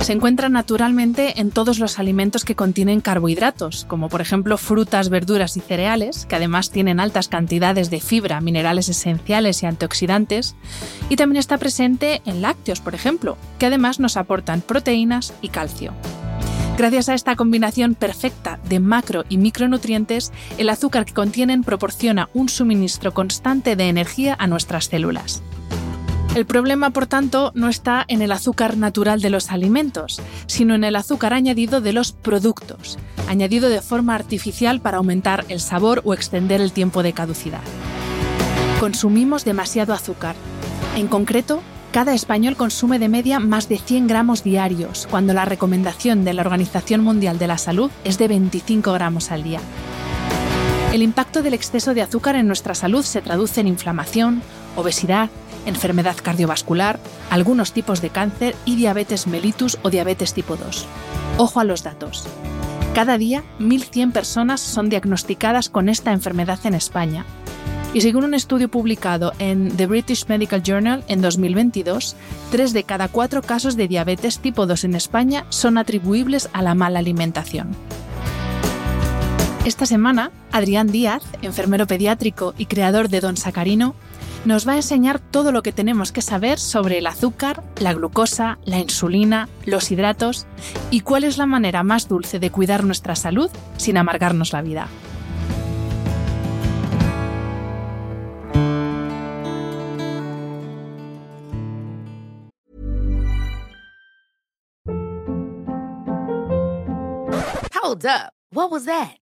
se encuentra naturalmente en todos los alimentos que contienen carbohidratos, como por ejemplo frutas, verduras y cereales, que además tienen altas cantidades de fibra, minerales esenciales y antioxidantes, y también está presente en lácteos, por ejemplo, que además nos aportan proteínas y calcio. Gracias a esta combinación perfecta de macro y micronutrientes, el azúcar que contienen proporciona un suministro constante de energía a nuestras células. El problema, por tanto, no está en el azúcar natural de los alimentos, sino en el azúcar añadido de los productos, añadido de forma artificial para aumentar el sabor o extender el tiempo de caducidad. Consumimos demasiado azúcar. En concreto, cada español consume de media más de 100 gramos diarios, cuando la recomendación de la Organización Mundial de la Salud es de 25 gramos al día. El impacto del exceso de azúcar en nuestra salud se traduce en inflamación, obesidad, enfermedad cardiovascular, algunos tipos de cáncer y diabetes mellitus o diabetes tipo 2. Ojo a los datos. Cada día, 1.100 personas son diagnosticadas con esta enfermedad en España. Y según un estudio publicado en The British Medical Journal en 2022, 3 de cada 4 casos de diabetes tipo 2 en España son atribuibles a la mala alimentación. Esta semana, Adrián Díaz, enfermero pediátrico y creador de Don Sacarino, nos va a enseñar todo lo que tenemos que saber sobre el azúcar, la glucosa, la insulina, los hidratos y cuál es la manera más dulce de cuidar nuestra salud sin amargarnos la vida. Hold up. What was that?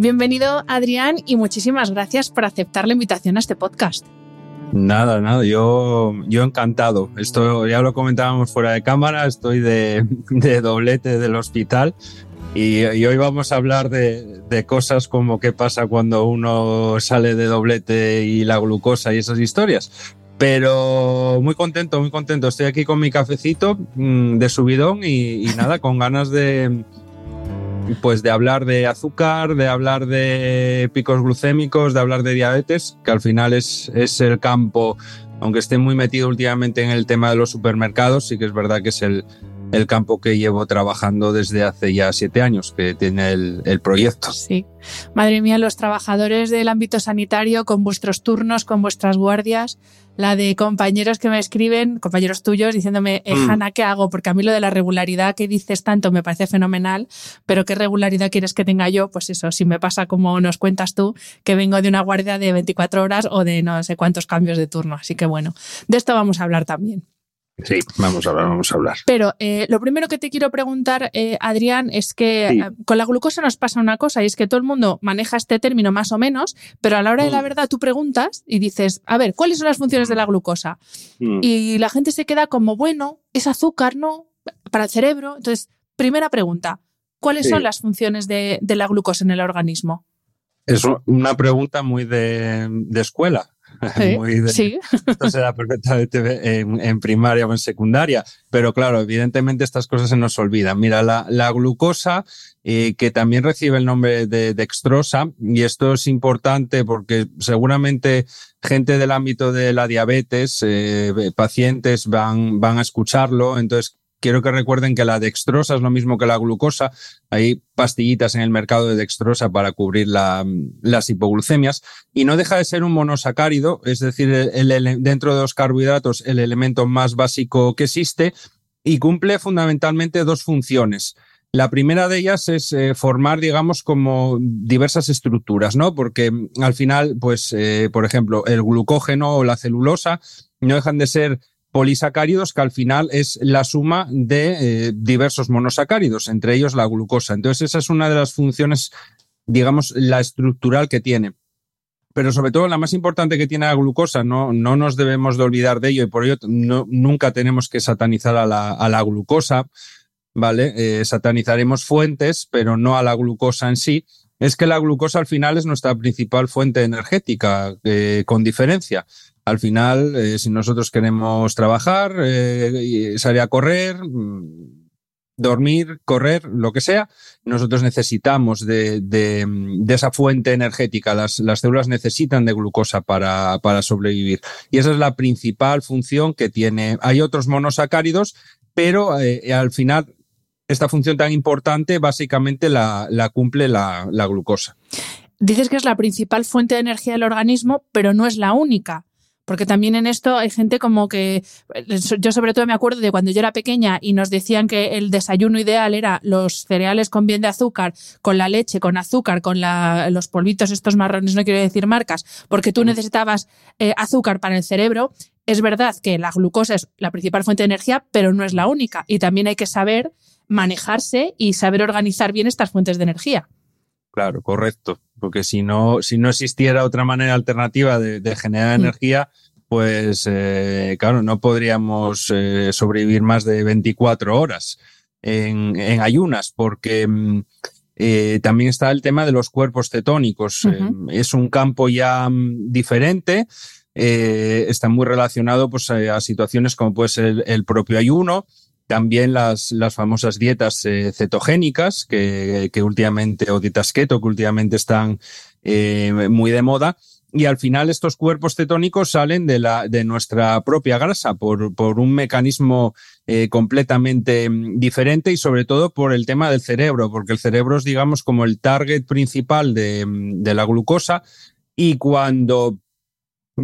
Bienvenido, Adrián, y muchísimas gracias por aceptar la invitación a este podcast. Nada, nada, yo, yo encantado. Esto ya lo comentábamos fuera de cámara, estoy de, doblete del hospital y, hoy vamos a hablar de, cosas como qué pasa cuando uno sale de doblete y la glucosa y esas historias. Pero muy contento, muy contento. Estoy aquí con mi cafecito mm, de subidón y nada, con ganas de, pues de hablar de azúcar, de hablar de picos glucémicos, de hablar de diabetes, que al final es, es el campo, aunque esté muy metido últimamente en el tema de los supermercados, sí que es verdad que es el, el campo que llevo trabajando desde hace ya siete años, que tiene el, el, proyecto. Sí. Madre mía, los trabajadores del ámbito sanitario, con vuestros turnos, con vuestras guardias, la de compañeros que me escriben, compañeros tuyos, diciéndome, eh, mm. Hanna, ¿qué hago? Porque a mí lo de la regularidad que dices tanto me parece fenomenal, pero ¿qué regularidad quieres que tenga yo? Pues eso, si me pasa como nos cuentas tú, que vengo de una guardia de 24 horas o de no sé cuántos cambios de turno. Así que bueno, de esto vamos a hablar también. Sí, vamos a hablar, vamos a hablar. Pero eh, lo primero que te quiero preguntar, eh, Adrián, es que eh, con la glucosa nos pasa una cosa y es que todo el mundo maneja este término más o menos, pero a la hora de la mm. verdad tú preguntas y dices, a ver, ¿cuáles son las funciones de la glucosa? Mm. Y la gente se queda como, bueno, es azúcar, ¿no? Para el cerebro. Entonces, primera pregunta, ¿cuáles son las funciones de, la glucosa en el organismo? Es una pregunta muy de escuela. Sí, Esto se da perfectamente en, primaria o en secundaria, pero claro, evidentemente estas cosas se nos olvidan. Mira, la, glucosa, eh, que también recibe el nombre de dextrosa, y esto es importante porque seguramente gente del ámbito de la diabetes, eh, pacientes van, van a escucharlo, entonces quiero que recuerden que la dextrosa es lo mismo que la glucosa. Hay pastillitas en el mercado de dextrosa para cubrir las hipoglucemias y no deja de ser un monosacárido, es decir, dentro de los carbohidratos el elemento más básico que existe y cumple fundamentalmente dos funciones. La primera de ellas es eh, formar, digamos, como diversas estructuras, ¿no? Porque mm, al final, pues, eh, por ejemplo, el glucógeno o la celulosa no dejan de ser polisacáridos que al final es la suma de eh, diversos monosacáridos, entre ellos la glucosa. Entonces, esa es una de las funciones, digamos, la estructural que tiene. Pero sobre todo la más importante que tiene la glucosa, no, no nos debemos de olvidar de ello y por ello nunca tenemos que satanizar a la, glucosa ¿vale? Eh, satanizaremos fuentes, pero no a la glucosa en sí. Es que la glucosa al final es nuestra principal fuente energética, eh, con diferencia. Al final, eh, si nosotros queremos trabajar, salir a correr, mm, dormir, correr, lo que sea, nosotros necesitamos de, esa fuente energética. Las, las, células necesitan de glucosa para, para sobrevivir. Y esa es la principal función que tiene. Hay otros monosacáridos, pero al final esta función tan importante básicamente la, cumple la, glucosa. Dices que es la principal fuente de energía del organismo, pero no es la única. Porque también en esto hay gente como que. Yo, sobre todo, me acuerdo de cuando yo era pequeña y nos decían que el desayuno ideal era los cereales con bien de azúcar, con la leche, con azúcar, con los polvitos estos marrones, no quiero decir marcas, porque tú necesitabas eh, azúcar para el cerebro. Es verdad que la glucosa es la principal fuente de energía, pero no es la única. Y también hay que saber manejarse y saber organizar bien estas fuentes de energía. Claro, correcto. Porque si no, si no existiera otra manera alternativa de, generar mm. energía, pues eh, claro, no podríamos eh, sobrevivir más de 24 horas en, ayunas, porque mm, eh, también está el tema de los cuerpos cetónicos. es un campo ya mm, diferente. está muy relacionado pues, a situaciones como puede ser el propio ayuno, también las, las famosas dietas eh, cetogénicas, que, que, últimamente, o dietas keto, que últimamente están eh, muy de moda. Y al final estos cuerpos cetónicos salen de, la, de nuestra propia grasa por, por un mecanismo eh, completamente mm, diferente y sobre todo por el tema del cerebro, porque el cerebro es, digamos, como el target principal de, mm, de la glucosa y cuando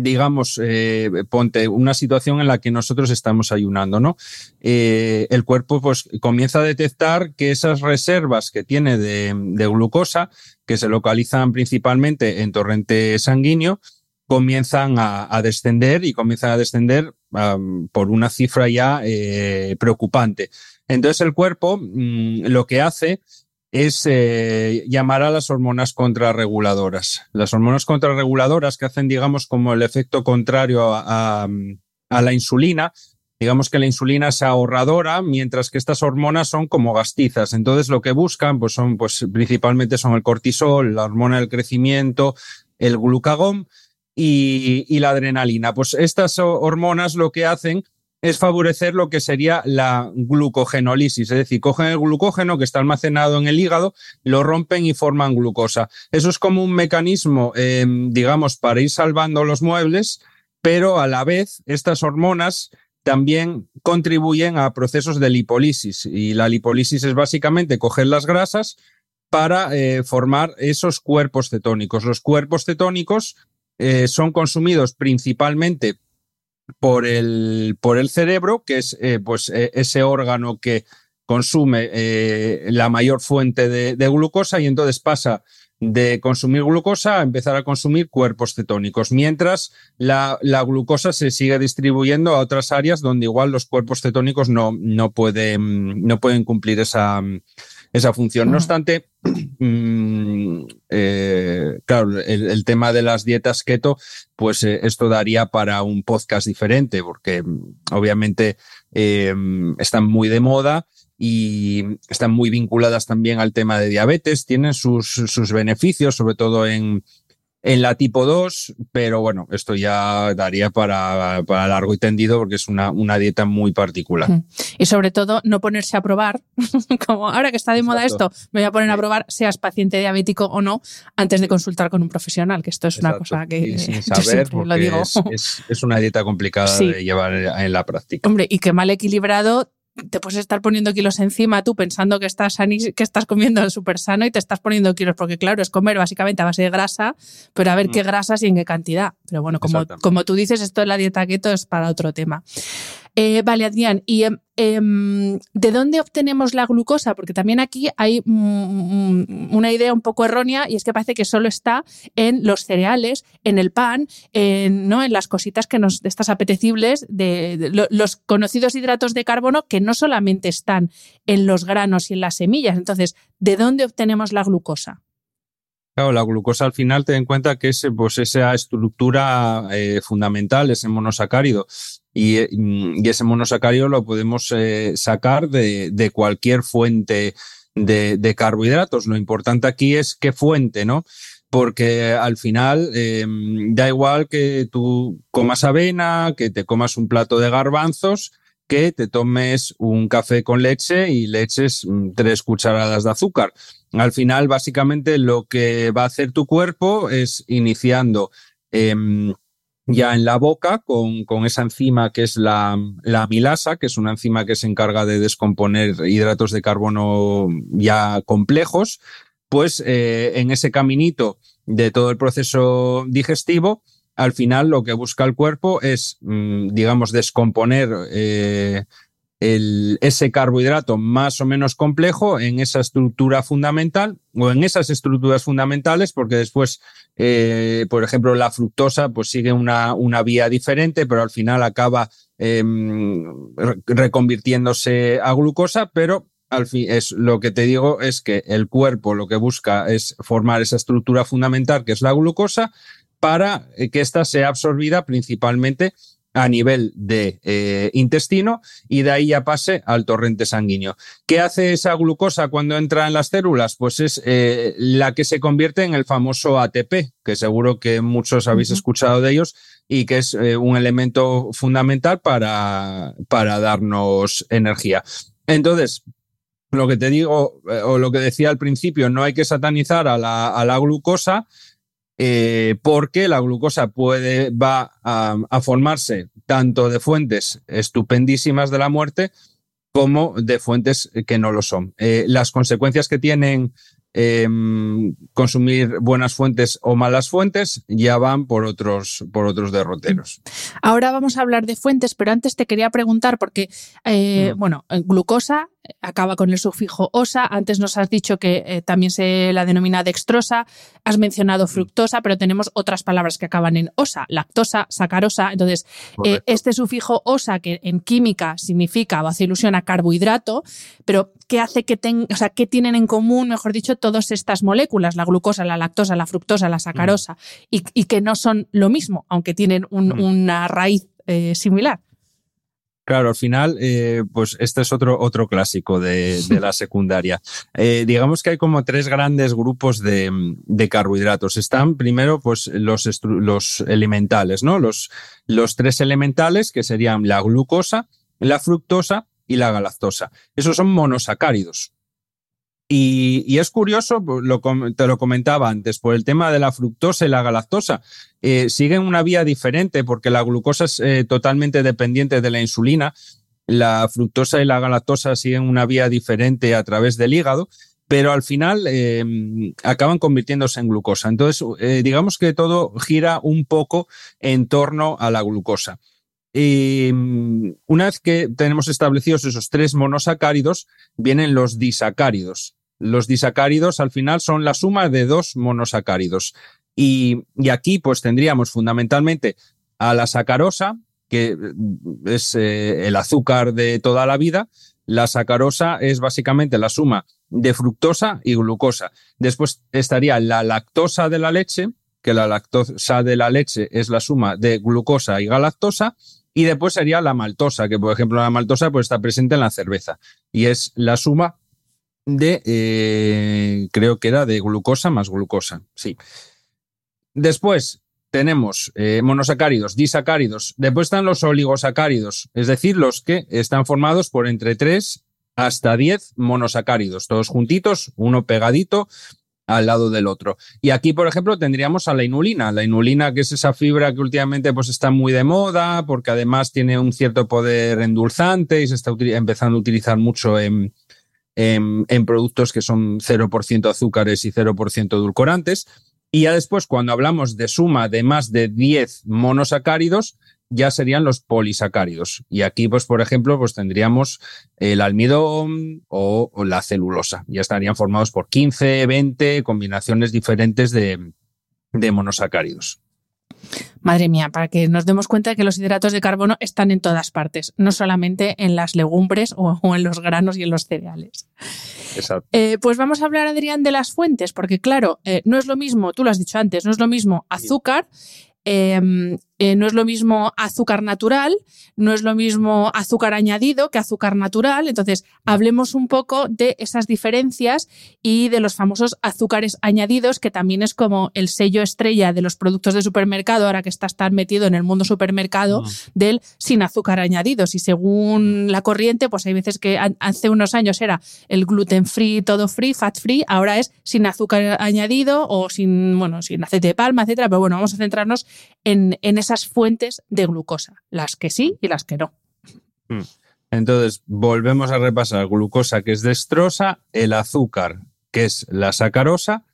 digamos, eh, ponte una situación en la que nosotros estamos ayunando, ¿no? Eh, el cuerpo pues comienza a detectar que esas reservas que tiene de, glucosa, que se localizan principalmente en torrente sanguíneo, comienzan a, descender y comienzan a descender por una cifra ya eh, preocupante. Entonces el cuerpo mm, lo que hace es eh, llamar a las hormonas contrarreguladoras. Las hormonas contrarreguladoras que hacen, digamos, como el efecto contrario a, la insulina, digamos que la insulina es ahorradora, mientras que estas hormonas son como gastizas. Entonces, lo que buscan, pues son, pues principalmente son el cortisol, la hormona del crecimiento, el glucagón y, y la adrenalina. Pues estas hormonas lo que hacen es favorecer lo que sería la glucogenólisis, es decir, cogen el glucógeno que está almacenado en el hígado, lo rompen y forman glucosa. Eso es como un mecanismo, em, digamos, para ir salvando los muebles, pero a la vez estas hormonas también contribuyen a procesos de lipólisis y la lipólisis es básicamente coger las grasas para eh, formar esos cuerpos cetónicos. Los cuerpos cetónicos eh, son consumidos principalmente por el, por el cerebro, que es eh, pues, eh, ese órgano que consume eh, la mayor fuente de, glucosa y entonces pasa de consumir glucosa a empezar a consumir cuerpos cetónicos, mientras la, la, glucosa se sigue distribuyendo a otras áreas donde igual los cuerpos cetónicos no, no, pueden, no pueden cumplir esa, esa función. No obstante, mm, eh, claro, el, tema de las dietas keto, pues eh, esto daría para un podcast diferente, porque mm, obviamente eh, están muy de moda y están muy vinculadas también al tema de diabetes, tienen sus, sus beneficios, sobre todo en, en la tipo 2, pero bueno, esto ya daría para, para largo y tendido porque es una, una, dieta muy particular. Y sobre todo, no ponerse a probar, como ahora que está de moda esto, me voy a poner a probar, seas paciente diabético o no, antes de consultar con un profesional, que esto es una cosa que sin saber, lo digo. Es, es, una dieta complicada de llevar en la práctica. Hombre, y que mal equilibrado te puedes estar poniendo kilos encima tú pensando que estás, que estás comiendo súper sano y te estás poniendo kilos, porque claro, es comer básicamente a base de grasa, pero a ver qué mm. grasas y en qué cantidad. Pero bueno, como, como tú dices, esto de la dieta keto es para otro tema. Eh, vale, Adrián, ¿y em, em, de dónde obtenemos la glucosa? Porque también aquí hay una idea un poco errónea y es que parece que solo está en los cereales, en el pan, en, ¿no? en las cositas que nos estas apetecibles, de, los conocidos hidratos de carbono que no solamente están en los granos y en las semillas. Entonces, ¿de dónde obtenemos la glucosa? Claro, la glucosa al final ten en cuenta que es pues, esa estructura eh, fundamental, ese monosacárido. Y, y, ese monosacárido lo podemos eh, sacar de, cualquier fuente de, carbohidratos. Lo importante aquí es qué fuente, ¿no? Porque al final em, da igual que tú comas avena, que te comas un plato de garbanzos, que te tomes un café con leche y le eches mm, tres cucharadas de azúcar. Al final, básicamente, lo que va a hacer tu cuerpo es iniciando em, ya en la boca con, con, esa enzima que es la, la amilasa, que es una enzima que se encarga de descomponer hidratos de carbono ya complejos, pues eh, en ese caminito de todo el proceso digestivo, al final lo que busca el cuerpo es, mm, digamos, descomponer eh, el, ese carbohidrato más o menos complejo en esa estructura fundamental o en esas estructuras fundamentales, porque después, eh, por ejemplo, la fructosa pues sigue una, una vía diferente, pero al final acaba em, reconvirtiéndose a glucosa, pero al fin es lo que te digo es que el cuerpo lo que busca es formar esa estructura fundamental que es la glucosa para eh, que ésta sea absorbida principalmente a nivel de eh, intestino y de ahí ya pase al torrente sanguíneo. ¿Qué hace esa glucosa cuando entra en las células? Pues es eh, la que se convierte en el famoso ATP, que seguro que muchos habéis escuchado de ellos y que es un elemento fundamental para, para darnos energía. Entonces, lo que te digo, o lo que decía al principio, no hay que satanizar a la, a la glucosa, eh, porque la glucosa puede, va a, formarse tanto de fuentes estupendísimas de la muerte como de fuentes que no lo son. Eh, las consecuencias que tienen em, consumir buenas fuentes o malas fuentes ya van por otros, por otros derroteros. Ahora vamos a hablar de fuentes, pero antes te quería preguntar, porque, eh, mm. bueno, glucosa acaba con el sufijo osa. Antes nos has dicho que eh, también se la denomina dextrosa. Has mencionado mm. fructosa, pero tenemos otras palabras que acaban en osa, lactosa, sacarosa. Entonces, eh, este sufijo osa, que en química significa o hace ilusión a carbohidrato, pero ¿qué hace que o sea, qué tienen en común, mejor dicho, todas estas moléculas, la glucosa, la lactosa, la fructosa, la sacarosa, mm. y, que no son lo mismo, aunque tienen mm. una raíz eh, similar? Claro, al final, eh, pues este es otro, otro clásico de, la secundaria. Eh, digamos que hay como tres grandes grupos de, carbohidratos. Están primero, pues los, los elementales, ¿no? Los, los tres elementales que serían la glucosa, la fructosa y la galactosa. Esos son monosacáridos. Y, es curioso, pues, te lo comentaba antes, por el tema de la fructosa y la galactosa. Eh, siguen una vía diferente porque la glucosa es eh, totalmente dependiente de la insulina. La fructosa y la galactosa siguen una vía diferente a través del hígado, pero al final em, acaban convirtiéndose en glucosa. Entonces, eh, digamos que todo gira un poco en torno a la glucosa. Y mm, una vez que tenemos establecidos esos tres monosacáridos, vienen los disacáridos. Los disacáridos al final son la suma de dos monosacáridos. Y, aquí pues tendríamos fundamentalmente a la sacarosa, que mm, es eh, el azúcar de toda la vida. La sacarosa es básicamente la suma de fructosa y glucosa. Después estaría la lactosa de la leche, que la lactosa de la leche es la suma de glucosa y galactosa. Y después sería la maltosa, que por ejemplo la maltosa pues está presente en la cerveza. Y es la suma de, eh, creo que era de glucosa más glucosa, sí. Después tenemos eh, monosacáridos, disacáridos, después están los oligosacáridos, es decir, los que están formados por entre 3 hasta 10 monosacáridos, todos juntitos, uno pegadito al lado del otro. Y aquí, por ejemplo, tendríamos a la inulina. La inulina, que es esa fibra que últimamente pues, está muy de moda, porque además tiene un cierto poder endulzante y se está empezando a utilizar mucho en, en, productos que son 0% azúcares y 0% edulcorantes. Y ya después, cuando hablamos de suma de más de 10 monosacáridos, ya serían los polisacáridos. Y aquí, pues, por ejemplo, pues tendríamos el almidón o, la celulosa. Ya estarían formados por 15, 20 combinaciones diferentes de, de monosacáridos. Madre mía, para que nos demos cuenta de que los hidratos de carbono están en todas partes, no solamente en las legumbres o, en los granos y en los cereales. Exacto. Eh, pues vamos a hablar, Adrián, de las fuentes, porque claro, eh, no es lo mismo, tú lo has dicho antes, no es lo mismo azúcar Em, eh, no es lo mismo azúcar natural, no es lo mismo azúcar añadido que azúcar natural. Entonces, hablemos un poco de esas diferencias y de los famosos azúcares añadidos, que también es como el sello estrella de los productos de supermercado, ahora que estás tan metido en el mundo supermercado, mm. del sin azúcar añadidos. Y según la corriente, pues hay veces que hace unos años era el gluten free, todo free, fat free, ahora es sin azúcar añadido o sin, bueno, sin aceite de palma, etcétera. Pero bueno, vamos a centrarnos en, esas fuentes de glucosa, las que sí y las que no. Hmm. Entonces, volvemos a repasar glucosa, que es destrosa, el azúcar, que es la sacarosa,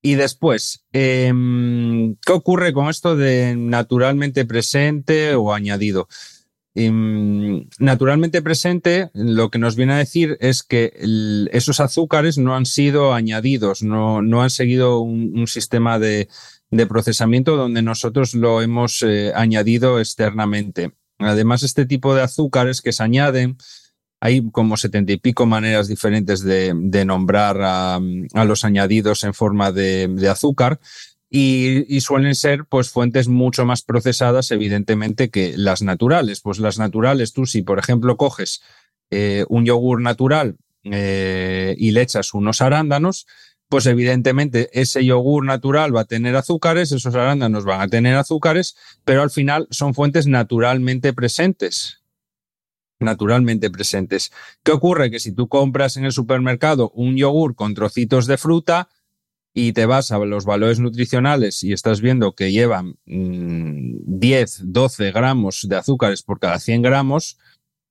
y después, em, ¿qué ocurre con esto de naturalmente presente o añadido? Em, naturalmente presente, lo que nos viene a decir es que esos azúcares no han sido añadidos, no, no han seguido un sistema de, de procesamiento donde nosotros lo hemos eh, añadido externamente. Además, este tipo de azúcares que se añaden, hay como setenta y pico maneras diferentes de, nombrar a, los añadidos en forma de, azúcar. Y, suelen ser pues fuentes mucho más procesadas evidentemente que las naturales. Pues las naturales, tú si por ejemplo coges eh, un yogur natural eh, y le echas unos arándanos, pues evidentemente ese yogur natural va a tener azúcares, esos arándanos van a tener azúcares, pero al final son fuentes naturalmente presentes. Naturalmente presentes. ¿Qué ocurre? Que si tú compras en el supermercado un yogur con trocitos de fruta y te vas a los valores nutricionales y estás viendo que llevan 10, mm, 12 gramos de azúcares por cada 100 gramos,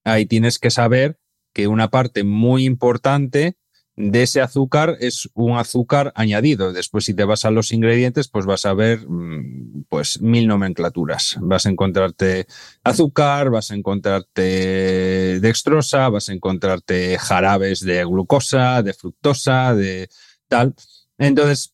ahí tienes que saber que una parte muy importante de ese azúcar es un azúcar añadido. Después, si te vas a los ingredientes, pues vas a ver mm, pues mil nomenclaturas. Vas a encontrarte azúcar, vas a encontrarte dextrosa, vas a encontrarte jarabes de glucosa, de fructosa, de tal. Entonces,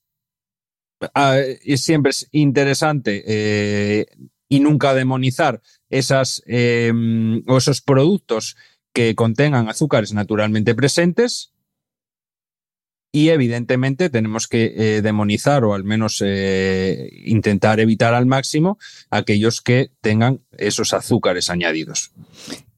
ah, siempre es interesante eh, y nunca demonizar esas em, o esos productos que contengan azúcares naturalmente presentes, y evidentemente tenemos que eh, demonizar o al menos eh, intentar evitar al máximo aquellos que tengan esos azúcares añadidos.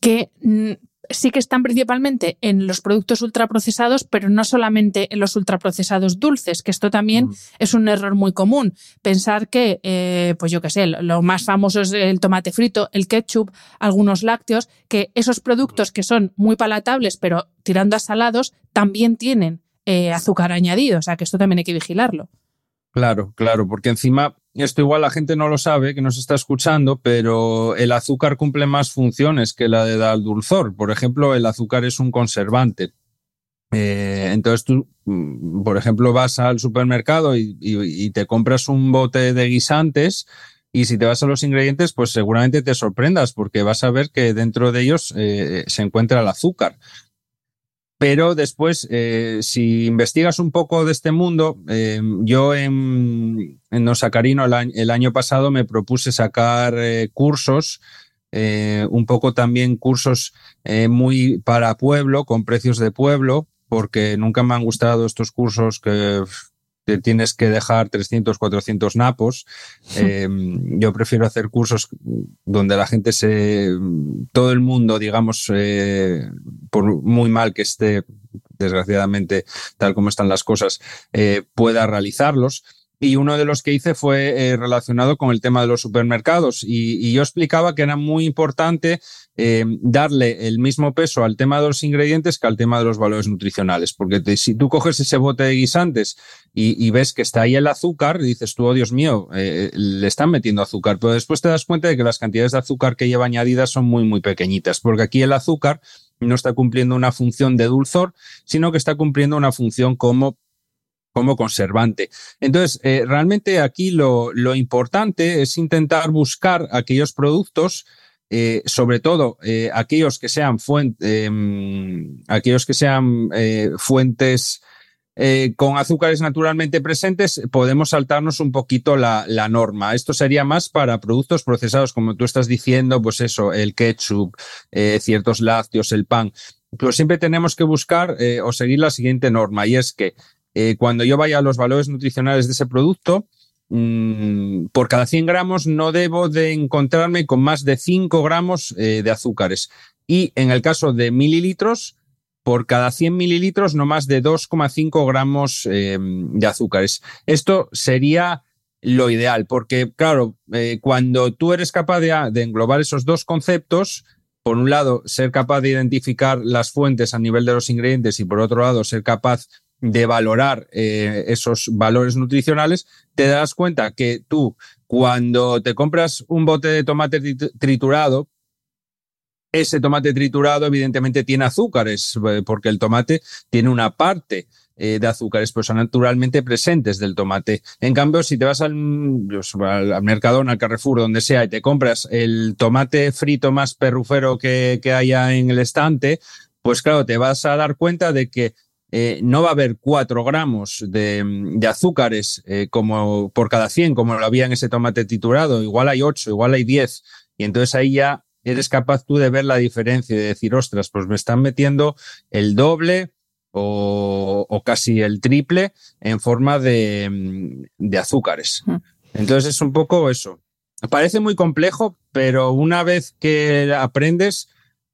Que mm, sí que están principalmente en los productos ultraprocesados, pero no solamente en los ultraprocesados dulces, que esto también mm. es un error muy común. Pensar que, eh, pues yo qué sé, lo más famoso es el tomate frito, el ketchup, algunos lácteos, que esos productos que son muy palatables, pero tirando a salados, también tienen eh, azúcar añadido. O sea, que esto también hay que vigilarlo. Claro, claro, porque encima esto igual la gente no lo sabe, que nos está escuchando, pero el azúcar cumple más funciones que la de dar dulzor. Por ejemplo, el azúcar es un conservante. Eh, entonces tú, mm, por ejemplo, vas al supermercado y, te compras un bote de guisantes y si te vas a los ingredientes, pues seguramente te sorprendas porque vas a ver que dentro de ellos eh, se encuentra el azúcar. Pero después, eh, si investigas un poco de este mundo, eh, yo en, en Nosacarino el, año pasado me propuse sacar eh, cursos, un poco también cursos muy para pueblo, con precios de pueblo, porque nunca me han gustado estos cursos que te tienes que dejar 300, 400 napos. Em, yo prefiero hacer cursos donde la gente se, todo el mundo, digamos, eh, por muy mal que esté, desgraciadamente, tal como están las cosas, eh, pueda realizarlos. Y uno de los que hice fue eh, relacionado con el tema de los supermercados. Y, yo explicaba que era muy importante eh, darle el mismo peso al tema de los ingredientes que al tema de los valores nutricionales, porque si tú coges ese bote de guisantes y, ves que está ahí el azúcar, dices tú, oh Dios mío, eh, le están metiendo azúcar, pero después te das cuenta de que las cantidades de azúcar que lleva añadidas son muy, muy pequeñitas, porque aquí el azúcar no está cumpliendo una función de dulzor, sino que está cumpliendo una función como como conservante. Entonces, eh, realmente aquí lo, importante es intentar buscar aquellos productos, eh, sobre todo eh, aquellos que sean, em, aquellos que sean fuentes con azúcares naturalmente presentes, podemos saltarnos un poquito la, la, norma. Esto sería más para productos procesados, como tú estás diciendo, pues eso, el ketchup, ciertos lácteos, el pan. Pero siempre tenemos que buscar o seguir la siguiente norma, y es que eh, cuando yo vaya a los valores nutricionales de ese producto, mm, por cada 100 gramos no debo de encontrarme con más de 5 gramos eh, de azúcares. Y en el caso de mililitros, por cada 100 mililitros no más de 2,5 gramos eh, de azúcares. Esto sería lo ideal, porque claro, cuando tú eres capaz de, de englobar esos dos conceptos, por un lado, ser capaz de identificar las fuentes a nivel de los ingredientes y por otro lado, ser capaz de valorar eh, esos valores nutricionales, te das cuenta que tú, cuando te compras un bote de tomate triturado, ese tomate triturado evidentemente tiene azúcares, eh, porque el tomate tiene una parte eh, de azúcares, pues son naturalmente presentes del tomate. En cambio, si te vas al, pues, al, Mercadona, al Carrefour, donde sea, y te compras el tomate frito más perrufero que haya en el estante, pues claro, te vas a dar cuenta de que eh, no va a haber 4 gramos de, azúcares eh, como por cada 100, como lo había en ese tomate triturado. Igual hay 8, igual hay 10. Y entonces ahí ya eres capaz tú de ver la diferencia y de decir, ostras, pues me están metiendo el doble o, casi el triple en forma de, azúcares. Mm. Entonces es un poco eso. Parece muy complejo, pero una vez que aprendes,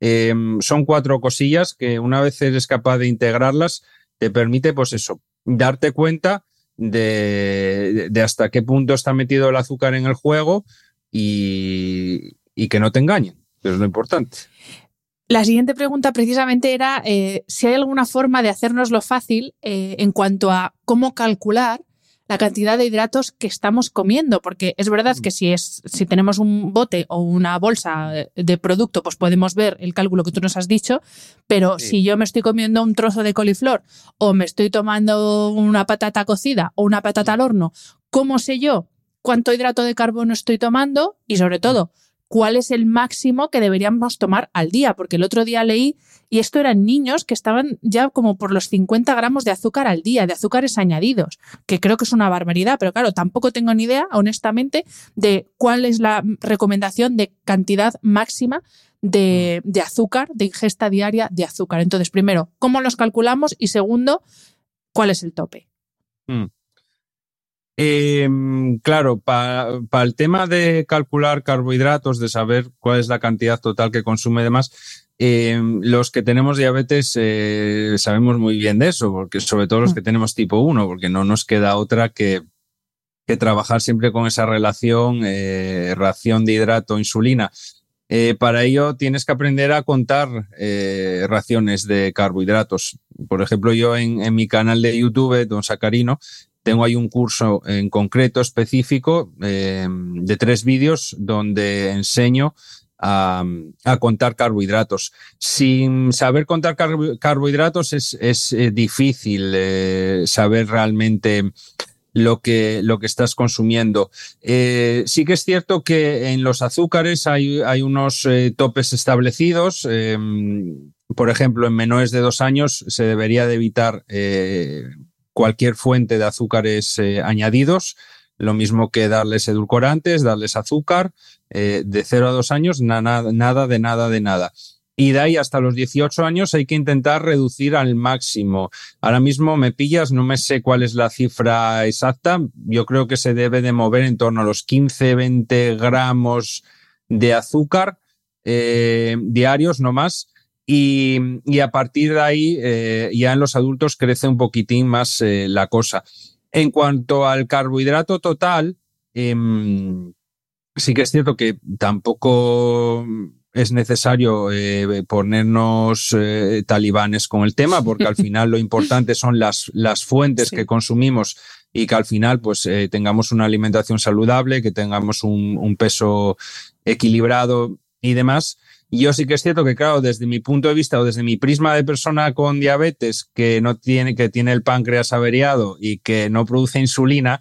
Em, son cuatro cosillas que una vez eres capaz de integrarlas, te permite, pues eso, darte cuenta de, hasta qué punto está metido el azúcar en el juego y, que no te engañen, que es lo importante. La siguiente pregunta precisamente era eh, si hay alguna forma de hacernoslo fácil eh, en cuanto a cómo calcular la cantidad de hidratos que estamos comiendo, porque es verdad que si es si tenemos un bote o una bolsa de producto, pues podemos ver el cálculo que tú nos has dicho, pero si yo me estoy comiendo un trozo de coliflor o me estoy tomando una patata cocida o una patata al horno, ¿cómo sé yo cuánto hidrato de carbono estoy tomando? Y sobre todo, cuál es el máximo que deberíamos tomar al día, porque el otro día leí, y esto eran niños que estaban ya como por los 50 gramos de azúcar al día, de azúcares añadidos, que creo que es una barbaridad, pero claro, tampoco tengo ni idea, honestamente, de cuál es la recomendación de cantidad máxima de, azúcar, de ingesta diaria de azúcar. Entonces, primero, ¿cómo los calculamos? Y segundo, ¿cuál es el tope? Mm. Em, claro, para el tema de calcular carbohidratos, de saber cuál es la cantidad total que consume y demás, em, los que tenemos diabetes eh, sabemos muy bien de eso, porque sobre todo los mm. que tenemos tipo 1, porque no nos queda otra que, que trabajar siempre con esa relación eh, ración de hidrato insulina. Eh, para ello tienes que aprender a contar raciones de carbohidratos. Por ejemplo, yo en, en, mi canal de YouTube, Don Sacarino, tengo ahí un curso en concreto específico eh, de tres vídeos donde enseño a, contar carbohidratos. Sin saber contar carbohidratos es, eh, difícil eh, saber realmente lo que, lo que estás consumiendo. sí que es cierto que en los azúcares hay, hay unos topes establecidos. por ejemplo, en menores de dos años se debería de evitar cualquier fuente de azúcares eh, añadidos, lo mismo que darles edulcorantes, darles azúcar, eh, de 0 a 2 años, nada, nada de nada de nada. Y de ahí hasta los 18 años hay que intentar reducir al máximo. Ahora mismo me pillas, no me sé cuál es la cifra exacta. Yo creo que se debe de mover en torno a los 15, 20 gramos de azúcar eh, diarios, no más. Y, a partir de ahí, eh, ya en los adultos crece un poquitín más eh, la cosa. En cuanto al carbohidrato total, em, sí que es cierto que tampoco es necesario eh, ponernos eh, talibanes con el tema, porque al final lo importante son las, las fuentes que consumimos y que al final pues eh, tengamos una alimentación saludable, que tengamos un, un, peso equilibrado y demás. Yo sí que es cierto que, claro, desde mi punto de vista o desde mi prisma de persona con diabetes que no tiene, que tiene el páncreas averiado y que no produce insulina,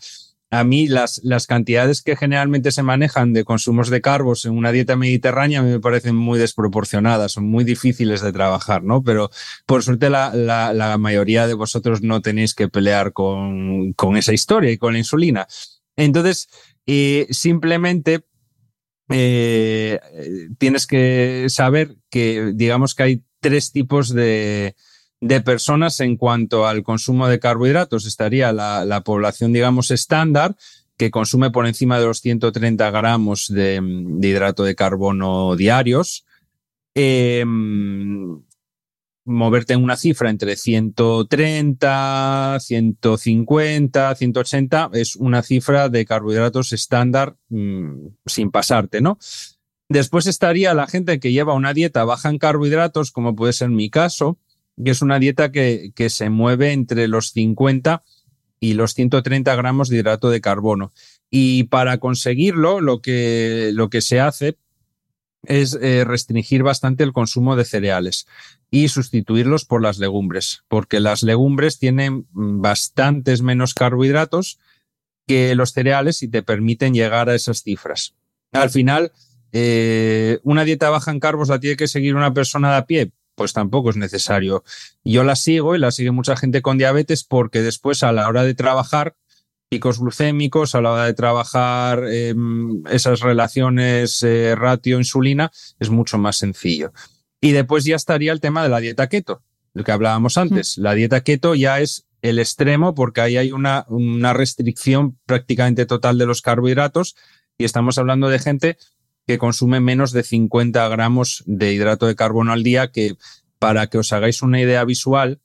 a mí las, las cantidades que generalmente se manejan de consumos de carbos en una dieta mediterránea me parecen muy desproporcionadas, son muy difíciles de trabajar, ¿no? Pero por suerte la, la, la mayoría de vosotros no tenéis que pelear con, con esa historia y con la insulina. Entonces, eh, simplemente eh, tienes que saber que, digamos que hay tres tipos de, de personas en cuanto al consumo de carbohidratos. Estaría la, la, población, digamos, estándar, que consume por encima de los 130 gramos de, hidrato de carbono diarios. Eh, moverte en una cifra entre 130, 150, 180 es una cifra de carbohidratos estándar mmm, sin pasarte, ¿no? Después estaría la gente que lleva una dieta baja en carbohidratos, como puede ser mi caso, que es una dieta que, se mueve entre los 50 y los 130 gramos de hidrato de carbono. Y para conseguirlo, lo que, lo que se hace es eh, restringir bastante el consumo de cereales y sustituirlos por las legumbres, porque las legumbres tienen bastantes menos carbohidratos que los cereales y te permiten llegar a esas cifras. Al final, eh, una dieta baja en carbos la tiene que seguir una persona de a pie, pues tampoco es necesario. Yo la sigo y la sigue mucha gente con diabetes porque después a la hora de trabajar, picos glucémicos, a la hora de trabajar eh, esas relaciones eh, ratio-insulina, es mucho más sencillo. Y después ya estaría el tema de la dieta keto, lo que hablábamos antes. La dieta keto ya es el extremo porque ahí hay una, una restricción prácticamente total de los carbohidratos y estamos hablando de gente que consume menos de 50 gramos de hidrato de carbono al día, que para que os hagáis una idea visual,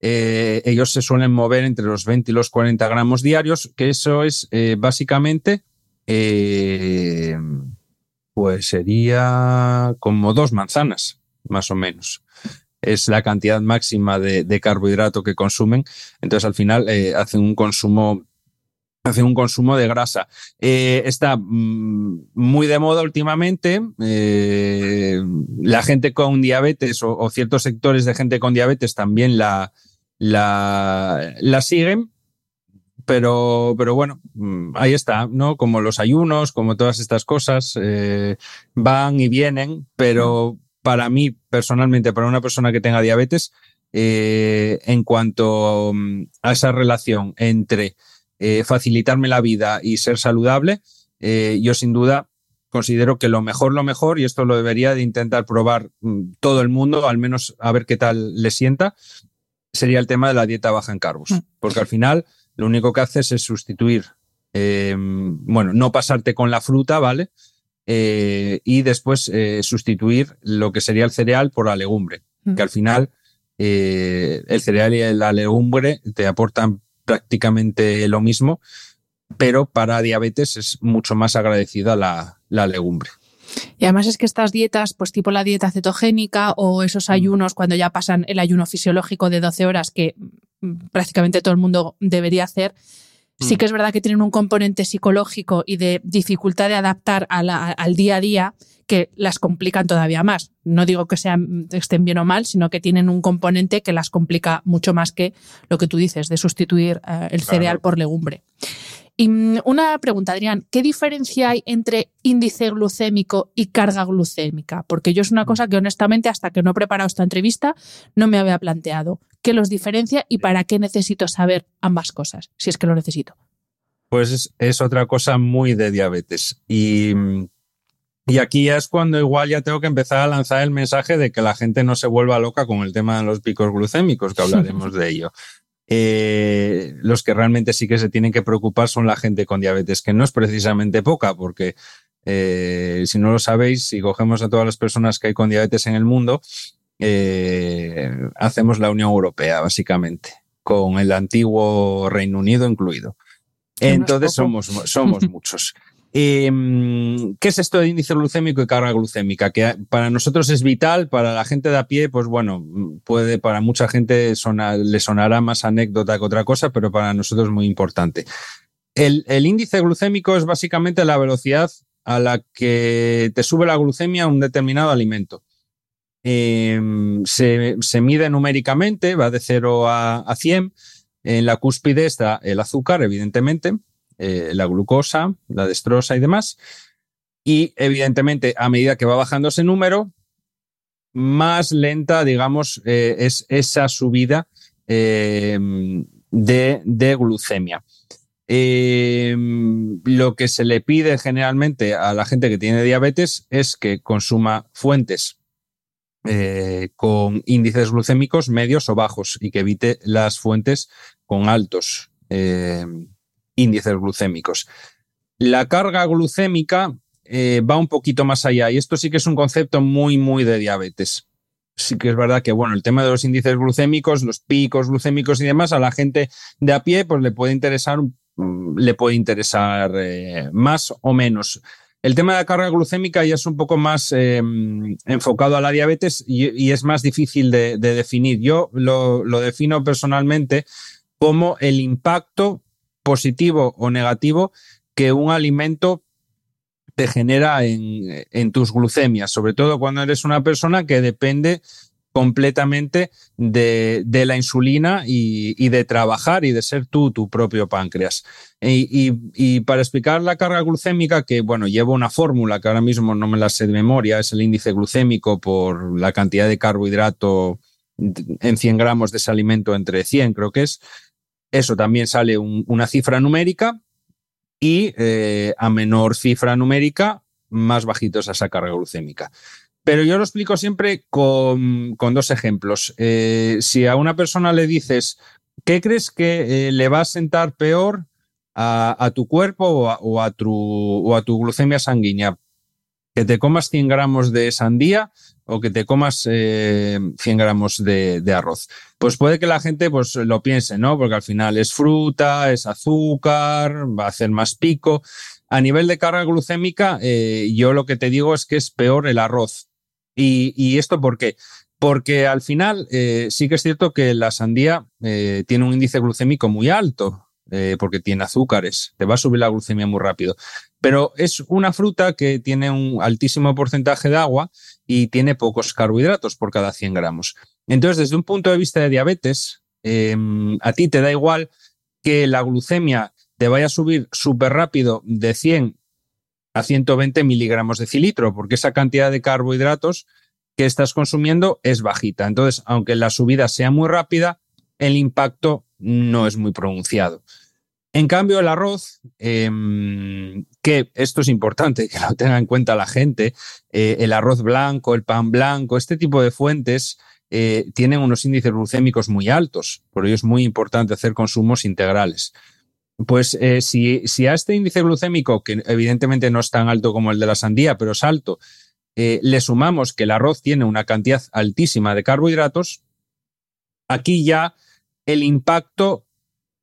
eh, ellos se suelen mover entre los 20 y los 40 gramos diarios, que eso es eh, básicamente, eh, pues sería como dos manzanas, más o menos. Es la cantidad máxima de, carbohidrato que consumen. Entonces, al final, eh, hacen un consumo hace un consumo de grasa. Eh, está mm, muy de moda últimamente. Eh, la gente con diabetes o, o, ciertos sectores de gente con diabetes también la, la, la siguen. Pero, pero bueno, mm, ahí está, ¿no? Como los ayunos, como todas estas cosas, eh, van y vienen, pero para mí, personalmente, para una persona que tenga diabetes, eh, en cuanto mm, a esa relación entre eh, facilitarme la vida y ser saludable, yo sin duda considero que lo mejor, lo mejor, y esto lo debería de intentar probar mm, todo el mundo, al menos a ver qué tal le sienta, sería el tema de la dieta baja en carbos. Porque al final lo único que haces es sustituir, eh, bueno, no pasarte con la fruta, ¿vale? Eh, y después eh, sustituir lo que sería el cereal por la legumbre, mm. que al final eh, el cereal y la legumbre te aportan prácticamente lo mismo, pero para diabetes es mucho más agradecida la, la legumbre. Y además es que estas dietas, pues tipo la dieta cetogénica o esos ayunos cuando ya pasan el ayuno fisiológico de 12 horas que mm, prácticamente todo el mundo debería hacer, sí Mm. que es verdad que tienen un componente psicológico y de dificultad de adaptar a la, al día a día que las complican todavía más. No digo que sean, estén bien o mal, sino que tienen un componente que las complica mucho más que lo que tú dices, de sustituir uh, el cereal por legumbre. Y mm, una pregunta, Adrián, ¿qué diferencia hay entre índice glucémico y carga glucémica? Porque yo es una cosa que honestamente hasta que no he preparado esta entrevista no me había planteado. ¿Qué los diferencia y para qué necesito saber ambas cosas? Si es que lo necesito. Pues es, es otra cosa muy de diabetes. Y, y aquí ya es cuando igual ya tengo que empezar a lanzar el mensaje de que la gente no se vuelva loca con el tema de los picos glucémicos, que hablaremos de ello. Eh, los que realmente sí que se tienen que preocupar son la gente con diabetes, que no es precisamente poca, porque eh, si no lo sabéis, si cogemos a todas las personas que hay con diabetes en el mundo, eh, hacemos la Unión Europea, básicamente. con el antiguo Reino Unido incluido. Entonces somos, somos muchos. Em, ¿Qué es esto de índice glucémico y carga glucémica? Que para nosotros es vital, para la gente de a pie, pues bueno, puede, para mucha gente le sonará más anécdota que otra cosa, pero para nosotros es muy importante. El, índice glucémico es básicamente la velocidad a la que te sube la glucemia a un determinado alimento. Em, se, mide numéricamente, va de 0 a, a 100. En la cúspide está el azúcar, evidentemente, eh, la glucosa, la destrosa y demás. Y evidentemente, a medida que va bajando ese número, más lenta, digamos, eh, es esa subida eh, de, glucemia. lo que se le pide generalmente a la gente que tiene diabetes es que consuma fuentes con índices glucémicos medios o bajos y que evite las fuentes con altos índices glucémicos. La carga glucémica eh, va un poquito más allá y esto sí que es un concepto muy, muy de diabetes. Sí que es verdad que, bueno, el tema de los índices glucémicos, los picos glucémicos y demás, a la gente de a pie, pues le puede interesar, mm, le puede interesar eh, más o menos. El tema de la carga glucémica ya es un poco más em, enfocado a la diabetes y, es más difícil de, definir. Yo lo, defino personalmente como el impacto positivo o negativo que un alimento te genera en, tus glucemias, sobre todo cuando eres una persona que depende completamente de, la insulina y, de trabajar y de ser tú tu propio páncreas. Y, para explicar la carga glucémica, que bueno, llevo una fórmula que ahora mismo no me la sé de memoria, es el índice glucémico por la cantidad de carbohidrato en 100 gramos de ese alimento entre 100, creo que es. Eso también sale una cifra numérica y eh, a menor cifra numérica, más bajito es esa carga glucémica. Pero yo lo explico siempre con, dos ejemplos. Eh, si a una persona le dices, ¿qué crees que eh, le va a sentar peor a, tu cuerpo o a, tu, o a tu glucemia sanguínea? ¿Que te comas 100 gramos de sandía o que te comas 100 eh, gramos de, arroz. Pues puede que la gente pues, lo piense, ¿no? Porque al final es fruta, es azúcar, va a hacer más pico. A nivel de carga glucémica, eh, yo lo que te digo es que es peor el arroz. ¿Y, esto por qué? Porque al final eh, sí que es cierto que la sandía tiene un índice glucémico muy alto, porque tiene azúcares, te va a subir la glucemia muy rápido. Pero es una fruta que tiene un altísimo porcentaje de agua y tiene pocos carbohidratos por cada 100 gramos. Entonces, desde un punto de vista de diabetes, em, a ti te da igual que la glucemia te vaya a subir súper rápido de 100 a 120 miligramos de cilitro, porque esa cantidad de carbohidratos que estás consumiendo es bajita. Entonces, aunque la subida sea muy rápida, el impacto no es muy pronunciado. En cambio, el arroz, em, que esto es importante que lo tenga en cuenta la gente, eh, el arroz blanco, el pan blanco, este tipo de fuentes eh, tienen unos índices glucémicos muy altos, por ello es muy importante hacer consumos integrales. Pues eh, si, si, a este índice glucémico, que evidentemente no es tan alto como el de la sandía, pero es alto, le sumamos que el arroz tiene una cantidad altísima de carbohidratos, aquí ya el impacto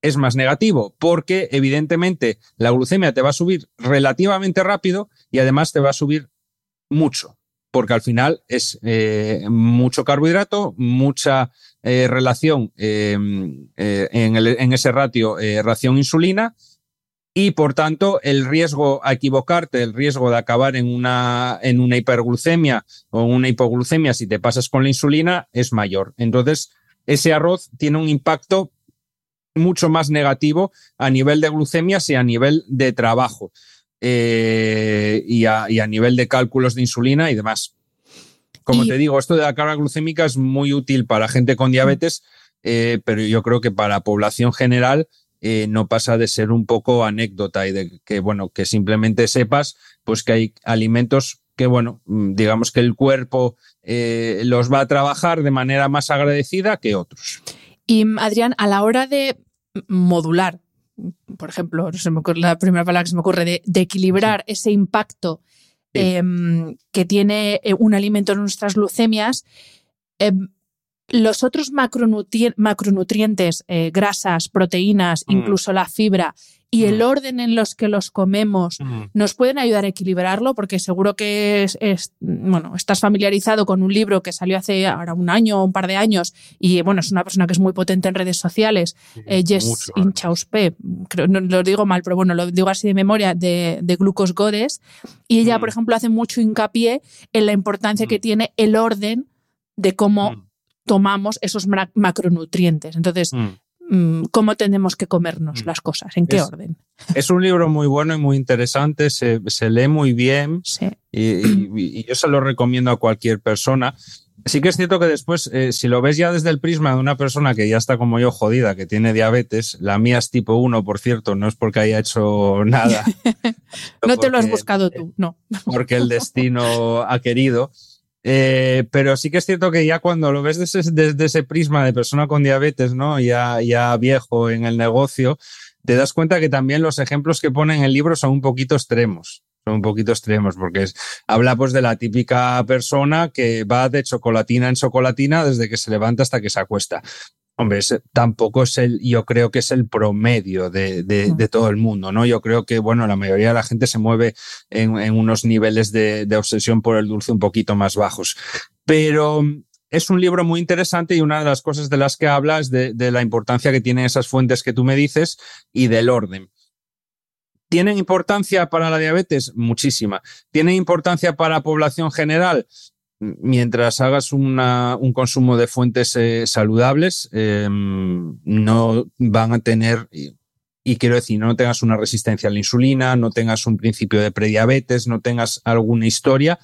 es más negativo, porque evidentemente la glucemia te va a subir relativamente rápido y además te va a subir mucho, porque al final es eh, mucho carbohidrato, mucha eh, relación eh, en, ese ratio ración insulina y por tanto el riesgo a equivocarte, el riesgo de acabar en una, en una hiperglucemia o una hipoglucemia si te pasas con la insulina es mayor. Entonces, ese arroz tiene un impacto mucho más negativo a nivel de glucemias y a nivel de trabajo eh, y, a, nivel de cálculos de insulina y demás. Como te digo, esto de la carga glucémica es muy útil para gente con diabetes, eh, pero yo creo que para la población general eh, no pasa de ser un poco anécdota y de que, bueno, que simplemente sepas pues que hay alimentos que, bueno, mm, digamos que el cuerpo los va a trabajar de manera más agradecida que otros. Y Adrián, a la hora de modular, por ejemplo, la primera palabra que se me ocurre, de, equilibrar ese impacto em, que tiene eh, un alimento en nuestras glucemias, em, los otros macronutrientes, eh, grasas, proteínas, mm. incluso la fibra y el orden en los que los comemos nos pueden ayudar a equilibrarlo, porque seguro que es, bueno, estás familiarizado con un libro que salió hace ahora un año o un par de años y bueno, es una persona que es muy potente en redes sociales, eh, Jess Inchauspe, creo, no lo digo mal, pero bueno, lo digo así de memoria, de, de Glucose Godes, y ella, por ejemplo, hace mucho hincapié en la importancia que tiene el orden de cómo tomamos esos macronutrientes. Entonces, mm. Mm, ¿cómo tenemos que comernos mm. las cosas? ¿En qué orden? Es un libro muy bueno y muy interesante, se, lee muy bien y, yo se lo recomiendo a cualquier persona. Sí que es cierto que después, eh, si lo ves ya desde el prisma de una persona que ya está como yo jodida, que tiene diabetes, la mía es tipo 1, por cierto, no es porque haya hecho nada. no te lo has buscado tú, no. Porque el destino ha querido. Eh, pero sí que es cierto que ya cuando lo ves desde, ese prisma de persona con diabetes, ¿no? Ya, ya viejo en el negocio, te das cuenta que también los ejemplos que pone en el libro son un poquito extremos. Son un poquito extremos porque habla pues de la típica persona que va de chocolatina en chocolatina desde que se levanta hasta que se acuesta. Hombre, tampoco es el, yo creo que es el promedio de, de, todo el mundo, ¿no? Yo creo que, bueno, la mayoría de la gente se mueve en, en unos niveles de, obsesión por el dulce un poquito más bajos. Pero es un libro muy interesante y una de las cosas de las que habla es de, de la importancia que tienen esas fuentes que tú me dices y del orden. ¿Tienen importancia para la diabetes? Muchísima. ¿Tienen importancia para la población general? Mientras hagas un consumo de fuentes eh, saludables, em, no van a tener, y, quiero decir, no tengas una resistencia a la insulina, no tengas un principio de prediabetes, no tengas alguna historia,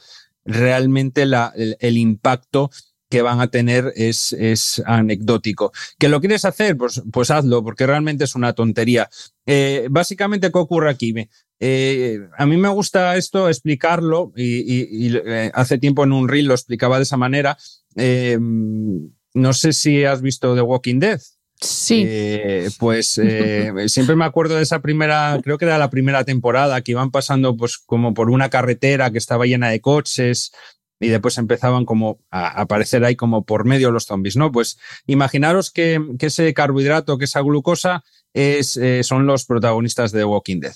realmente el, impacto que van a tener es, es, anecdótico. ¿Que lo quieres hacer? Pues, pues hazlo, porque realmente es una tontería. Eh, básicamente, ¿qué ocurre aquí? Eh, a mí me gusta esto explicarlo y, eh, hace tiempo en un reel lo explicaba de esa manera. Em, no sé si has visto The Walking Dead. Sí. pues siempre me acuerdo de esa primera, creo que era la primera temporada, que iban pasando pues como por una carretera que estaba llena de coches y después empezaban como a aparecer ahí como por medio los zombies, ¿no? Pues imaginaros que, ese carbohidrato, que esa glucosa es, son los protagonistas de The Walking Dead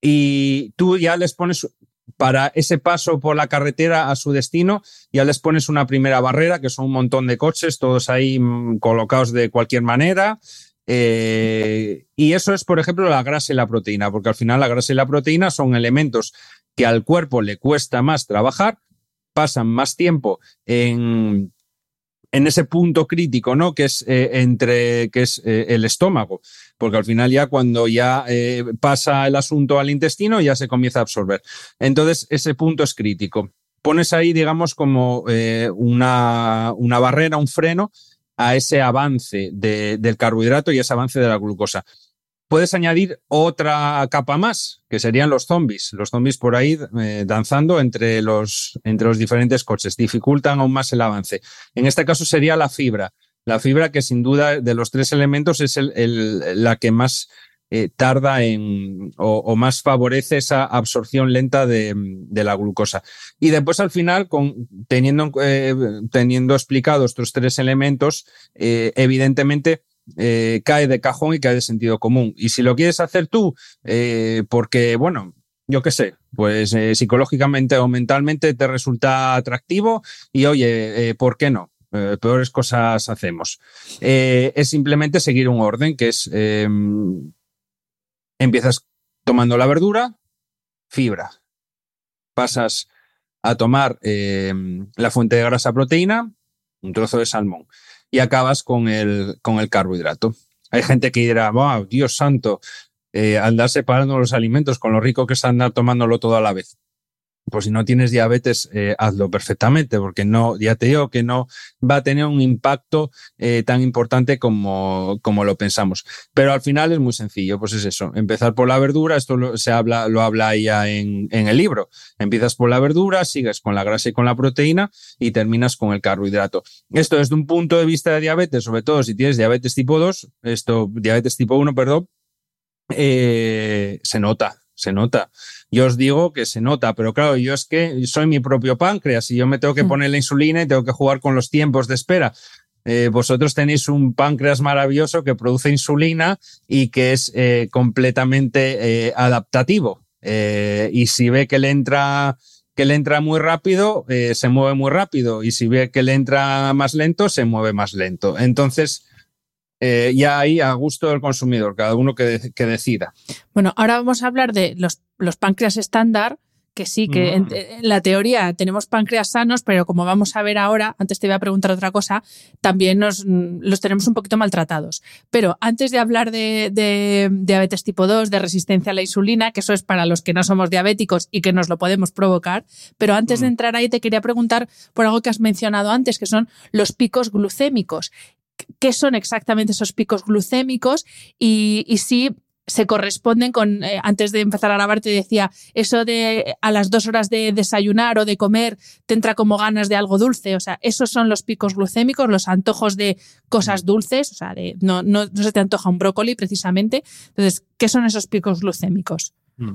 y tú ya les pones para ese paso por la carretera a su destino, ya les pones una primera barrera, que son un montón de coches, todos ahí mm, colocados de cualquier manera. Eh, y eso es, por ejemplo, la grasa y la proteína, porque al final la grasa y la proteína son elementos que al cuerpo le cuesta más trabajar, pasan más tiempo en, en ese punto crítico, ¿no? Que es eh, entre, que es eh, el estómago, porque al final ya cuando ya eh, pasa el asunto al intestino ya se comienza a absorber. Entonces ese punto es crítico. Pones ahí, digamos, como una, una barrera, un freno a ese avance del carbohidrato y ese avance de la glucosa puedes añadir otra capa más, que serían los zombies. Los zombies por ahí eh, danzando entre los, entre los diferentes coches, dificultan aún más el avance. En este caso sería la fibra. La fibra que sin duda de los tres elementos es el, la que más eh, tarda en o, más favorece esa absorción lenta de, de, la glucosa. Y después al final, con, teniendo, eh, teniendo explicados estos tres elementos, evidentemente eh, cae de cajón y cae de sentido común. Y si lo quieres hacer tú, eh, porque, bueno, yo qué sé, pues eh, psicológicamente o mentalmente te resulta atractivo y oye, ¿por qué no? peores cosas hacemos. es simplemente seguir un orden que es, em, empiezas tomando la verdura, fibra, pasas a tomar em, la fuente de grasa proteína, un trozo de salmón y acabas con el, con el carbohidrato. Hay gente que dirá, wow, Dios santo, eh, andar separando los alimentos con lo rico que es andar tomándolo todo a la vez pues si no tienes diabetes, eh, hazlo perfectamente, porque no, ya te digo que no va a tener un impacto eh, tan importante como, como lo pensamos. Pero al final es muy sencillo, pues es eso, empezar por la verdura, esto lo, se habla, lo habla ya en, en el libro. Empiezas por la verdura, sigues con la grasa y con la proteína y terminas con el carbohidrato. Esto desde un punto de vista de diabetes, sobre todo si tienes diabetes tipo 2, esto, diabetes tipo 1, perdón, eh, se nota, se nota. Yo os digo que se nota, pero claro, yo es que soy mi propio páncreas y yo me tengo que mm. poner la insulina y tengo que jugar con los tiempos de espera. eh, vosotros tenéis un páncreas maravilloso que produce insulina y que es eh, completamente eh, adaptativo. y si ve que le entra que le entra muy rápido, se mueve muy rápido. Y si ve que le entra más lento, se mueve más lento. Entonces, ya ahí a gusto del consumidor, cada uno que, que, decida. Bueno, ahora vamos a hablar de los, los páncreas estándar que sí, que en, la teoría tenemos páncreas sanos, pero como vamos a ver ahora, antes te voy a preguntar otra cosa, también nos, los tenemos un poquito maltratados. Pero antes de hablar de, diabetes tipo 2, de resistencia a la insulina, que eso es para los que no somos diabéticos y que nos lo podemos provocar, pero antes de entrar ahí te quería preguntar por algo que has mencionado antes, que son los picos glucémicos. ¿Qué son exactamente esos picos glucémicos? Y, si se corresponden con, eh, antes de empezar a grabar te decía, eso de a las dos horas de desayunar o de comer te entra como ganas de algo dulce, o sea, esos son los picos glucémicos, los antojos de cosas dulces, o sea, de, no, no, no se te antoja un brócoli precisamente. Entonces, ¿qué son esos picos glucémicos? Mm.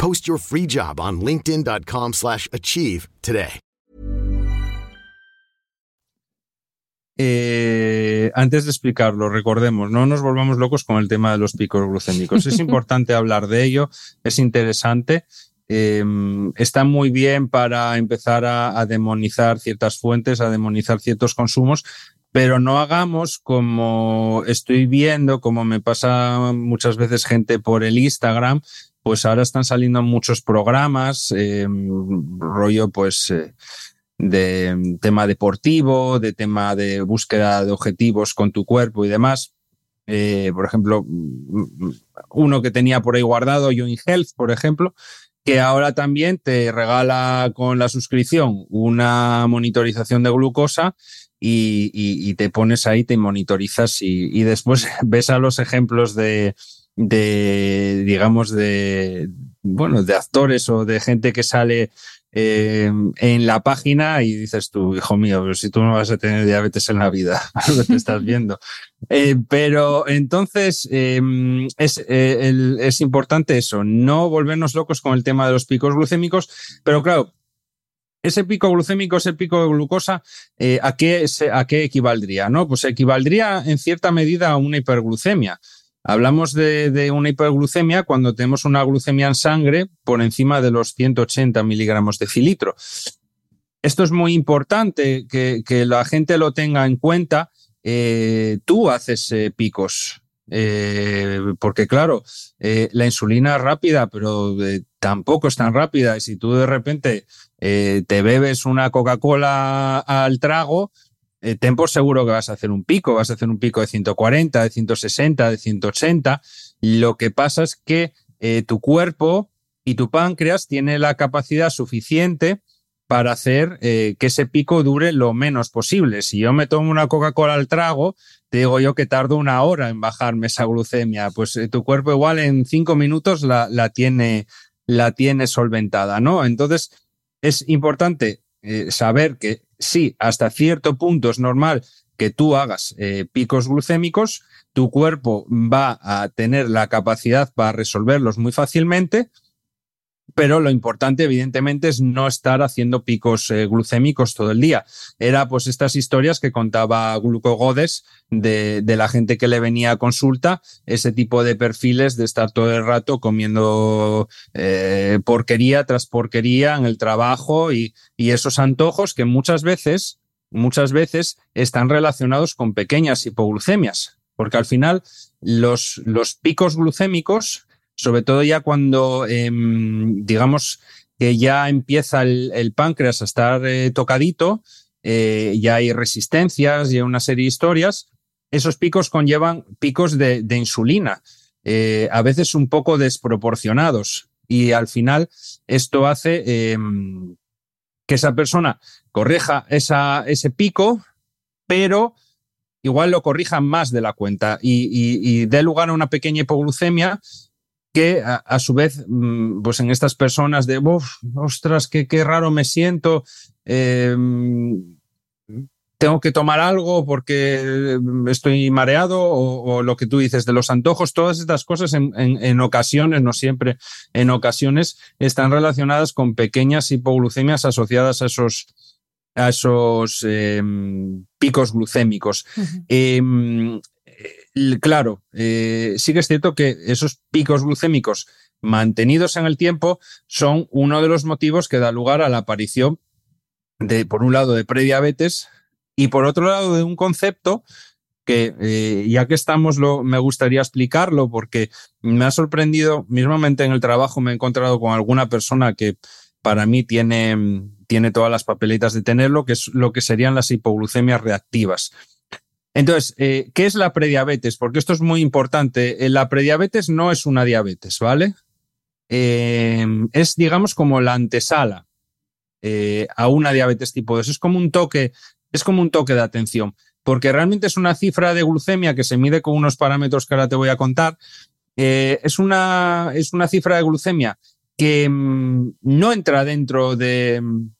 Post your free job on linkedin.com slash achieve today. Eh, antes de explicarlo, recordemos, no nos volvamos locos con el tema de los picos glucémicos. Es importante hablar de ello, es interesante. Eh, está muy bien para empezar a, a demonizar ciertas fuentes, a demonizar ciertos consumos, pero no hagamos como estoy viendo, como me pasa muchas veces gente por el Instagram, pues ahora están saliendo muchos programas, eh, rollo pues eh, de tema deportivo, de tema de búsqueda de objetivos con tu cuerpo y demás. Eh, por ejemplo, uno que tenía por ahí guardado, Join Health, por ejemplo, que ahora también te regala con la suscripción una monitorización de glucosa y, te pones ahí, te monitorizas y después ves a los ejemplos de, de, digamos, de, bueno, de actores o de gente que sale eh, en la página y dices tú, hijo mío, pero si tú no vas a tener diabetes en la vida, lo que estás viendo. Eh, pero entonces em, es, eh, es importante eso, no volvernos locos con el tema de los picos glucémicos, pero claro, ese pico glucémico, ese pico de glucosa, ¿a, qué, ¿a qué equivaldría? ¿no? Pues equivaldría en cierta medida a una hiperglucemia. Hablamos de, una hiperglucemia cuando tenemos una glucemia en sangre por encima de los 180 miligramos de filitro. Esto es muy importante que, la gente lo tenga en cuenta. Eh, tú haces eh, picos, eh, porque claro, la insulina es rápida, pero tampoco es tan rápida. Y si tú de repente te bebes una Coca-Cola al trago, eh, seguro que vas a hacer un pico, vas a hacer un pico de 140, de 160, de 180. Lo que pasa es que eh, tu cuerpo y tu páncreas tiene la capacidad suficiente para hacer eh, que ese pico dure lo menos posible. Si yo me tomo una Coca-Cola al trago, te digo yo que tardo una hora en bajarme esa glucemia. Pues tu cuerpo igual en cinco minutos la, tiene, la tiene solventada, ¿no? Entonces, es importante saber que sí, hasta cierto punto es normal que tú hagas eh, picos glucémicos, tu cuerpo va a tener la capacidad para resolverlos muy fácilmente, pero lo importante, evidentemente, es no estar haciendo picos eh, glucémicos todo el día. Era pues estas historias que contaba Glucogodes de, de, la gente que le venía a consulta, ese tipo de perfiles de estar todo el rato comiendo eh, porquería tras porquería en el trabajo y, y esos antojos que muchas veces, muchas veces están relacionados con pequeñas hipoglucemias, porque al final los, los picos glucémicos sobre todo ya cuando, em, digamos, que ya empieza el, páncreas a estar eh, tocadito, eh, ya hay resistencias, y una serie de historias, esos picos conllevan picos de, insulina, eh, a veces un poco desproporcionados. Y al final esto hace em, que esa persona corrija esa, ese pico, pero igual lo corrijan más de la cuenta y, dé lugar a una pequeña hipoglucemia que a, su vez, mm, pues en estas personas de, ostras, qué, qué raro me siento, em, tengo que tomar algo porque estoy mareado o, lo que tú dices de los antojos, todas estas cosas en, ocasiones, no siempre, en ocasiones están relacionadas con pequeñas hipoglucemias asociadas a esos, a esos em, picos glucémicos. Claro, eh, sí que es cierto que esos picos glucémicos mantenidos en el tiempo son uno de los motivos que da lugar a la aparición de, por un lado, de prediabetes y por otro lado, de un concepto que, eh, ya que estamos, lo, me gustaría explicarlo porque me ha sorprendido, mismamente en el trabajo me he encontrado con alguna persona que para mí tiene, tiene todas las papeletas de tenerlo, que es lo que serían las hipoglucemias reactivas. Entonces, eh, ¿qué es la prediabetes? Porque esto es muy importante. Eh, la prediabetes no es una diabetes, ¿vale? es, digamos, como la antesala a una diabetes tipo 2. Es como un toque es como un toque de atención, porque realmente es una cifra de glucemia que se mide con unos parámetros que ahora te voy a contar. Eh, es, una, es una cifra de glucemia que mm, no entra dentro de, mm,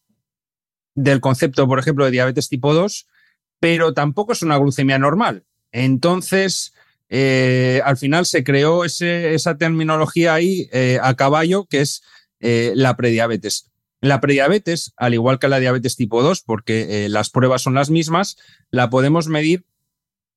del concepto, por ejemplo, de diabetes tipo 2, pero tampoco es una glucemia normal. Entonces, eh, al final se creó esa terminología ahí eh, a caballo, que es la prediabetes. La prediabetes, al igual que la diabetes tipo 2, porque eh, las pruebas son las mismas, la podemos medir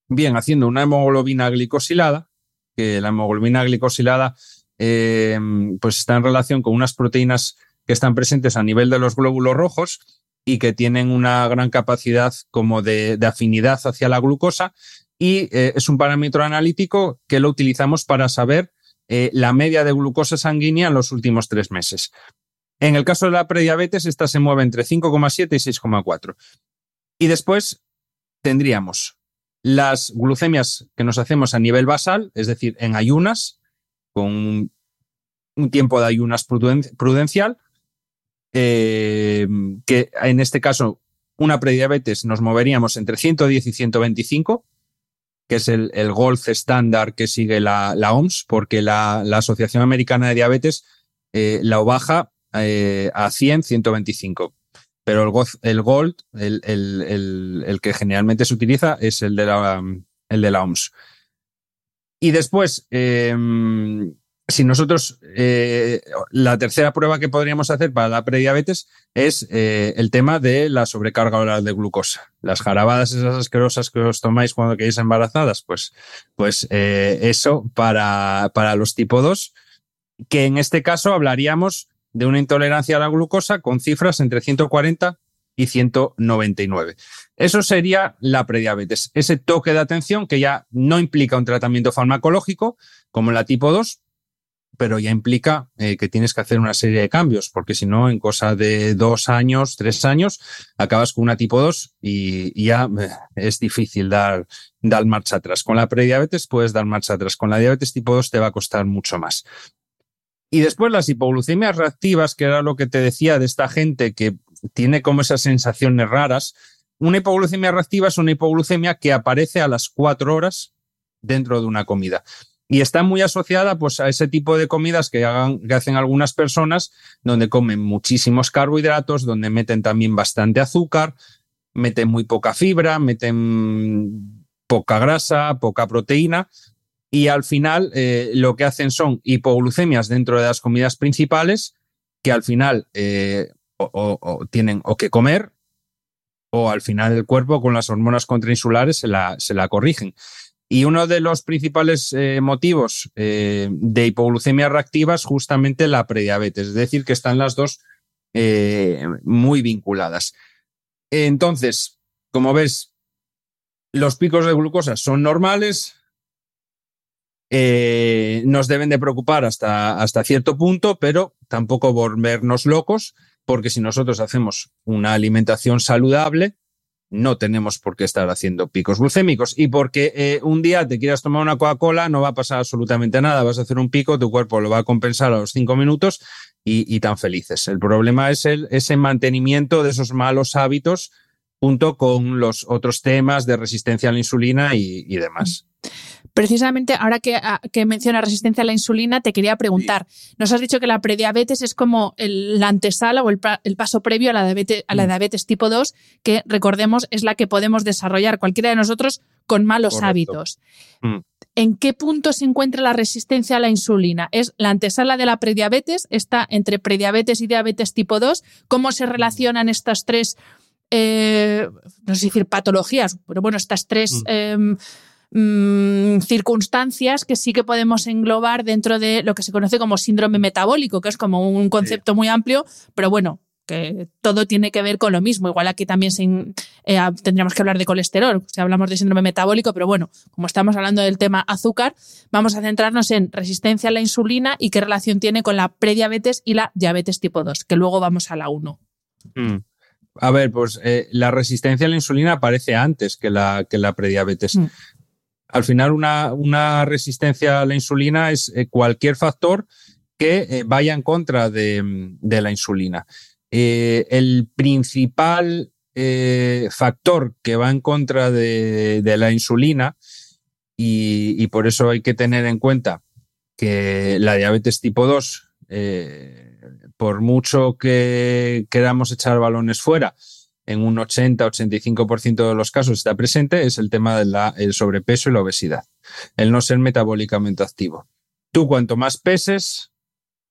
bien haciendo una hemoglobina glicosilada, que la hemoglobina glicosilada eh, pues está en relación con unas proteínas que están presentes a nivel de los glóbulos rojos y que tienen una gran capacidad como de, afinidad hacia la glucosa y eh, es un parámetro analítico que lo utilizamos para saber la media de glucosa sanguínea en los últimos tres meses. En el caso de la prediabetes, esta se mueve entre 5,7 y 6,4. Y después tendríamos las glucemias que nos hacemos a nivel basal, es decir, en ayunas, con un tiempo de ayunas prudencial, eh, que en este caso una prediabetes nos moveríamos entre 110 y 125, que es el, el gold estándar que sigue la, OMS, porque la, Asociación Americana de Diabetes eh, la baja eh, a 100, 125. Pero el, el Gold, el, el, el, que generalmente se utiliza, es el de la, el de la OMS. Y después, em, si nosotros, eh, la tercera prueba que podríamos hacer para la prediabetes es eh, el tema de la sobrecarga oral de glucosa. Las jarabadas esas asquerosas que os tomáis cuando quedáis embarazadas, pues, pues eso para, para los tipo 2, que en este caso hablaríamos de una intolerancia a la glucosa con cifras entre 140 y 199. Eso sería la prediabetes, ese toque de atención que ya no implica un tratamiento farmacológico como la tipo 2, pero ya implica eh, que tienes que hacer una serie de cambios, porque si no, en cosa de dos años, tres años, acabas con una tipo 2 y, ya eh, es difícil dar, dar marcha atrás. Con la prediabetes puedes dar marcha atrás, con la diabetes tipo 2 te va a costar mucho más. Y después las hipoglucemias reactivas, que era lo que te decía de esta gente que tiene como esas sensaciones raras. Una hipoglucemia reactiva es una hipoglucemia que aparece a las cuatro horas dentro de una comida. Y está muy asociada pues, a ese tipo de comidas que, hacen algunas personas, donde comen muchísimos carbohidratos, donde meten también bastante azúcar, meten muy poca fibra, meten poca grasa, poca proteína, y al final eh, lo que hacen son hipoglucemias dentro de las comidas principales que al final eh, o, tienen o que comer o al final el cuerpo con las hormonas contrainsulares se la, se la corrigen. Y uno de los principales eh, motivos de hipoglucemia reactiva es justamente la prediabetes, es decir, que están las dos muy vinculadas. Entonces, como ves, los picos de glucosa son normales, eh, nos deben de preocupar hasta, hasta cierto punto, pero tampoco volvernos locos, porque si nosotros hacemos una alimentación saludable, no tenemos por qué estar haciendo picos glucémicos. Y porque eh, un día te quieras tomar una Coca-Cola, no va a pasar absolutamente nada. Vas a hacer un pico, tu cuerpo lo va a compensar a los cinco minutos y, tan felices. El problema es el, ese mantenimiento de esos malos hábitos junto con los otros temas de resistencia a la insulina y, demás. Precisamente ahora que, ah, que, menciona resistencia a la insulina, te quería preguntar, nos has dicho que la prediabetes es como la antesala o el, paso previo a la, diabetes, a la mm. diabetes tipo 2, que recordemos es la que podemos desarrollar cualquiera de nosotros con malos hábitos. Mm. ¿En qué punto se encuentra la resistencia a la insulina? ¿Es la antesala de la prediabetes? ¿Está entre prediabetes y diabetes tipo 2? ¿Cómo se relacionan estas tres eh, no sé decir patologías, pero bueno, estas tres mm. Em, mm, circunstancias que sí que podemos englobar dentro de lo que se conoce como síndrome metabólico, que es como un concepto muy amplio, pero bueno, que todo tiene que ver con lo mismo. Igual aquí también eh, tendríamos que hablar de colesterol, si hablamos de síndrome metabólico, pero bueno, como estamos hablando del tema azúcar, vamos a centrarnos en resistencia a la insulina y qué relación tiene con la prediabetes y la diabetes tipo 2, que luego vamos a la 1. A ver, pues eh, la resistencia a la insulina aparece antes que la, que la prediabetes. Mm. Al final, una, resistencia a la insulina es eh, cualquier factor que eh, vaya en contra de, de la insulina. el principal factor que va en contra de, de la insulina, y, y, por eso hay que tener en cuenta que la diabetes tipo 2 por mucho que queramos echar balones fuera, en un 80-85% de los casos está presente, es el tema del sobrepeso y la obesidad, el no ser metabólicamente activo. Tú cuanto más peses,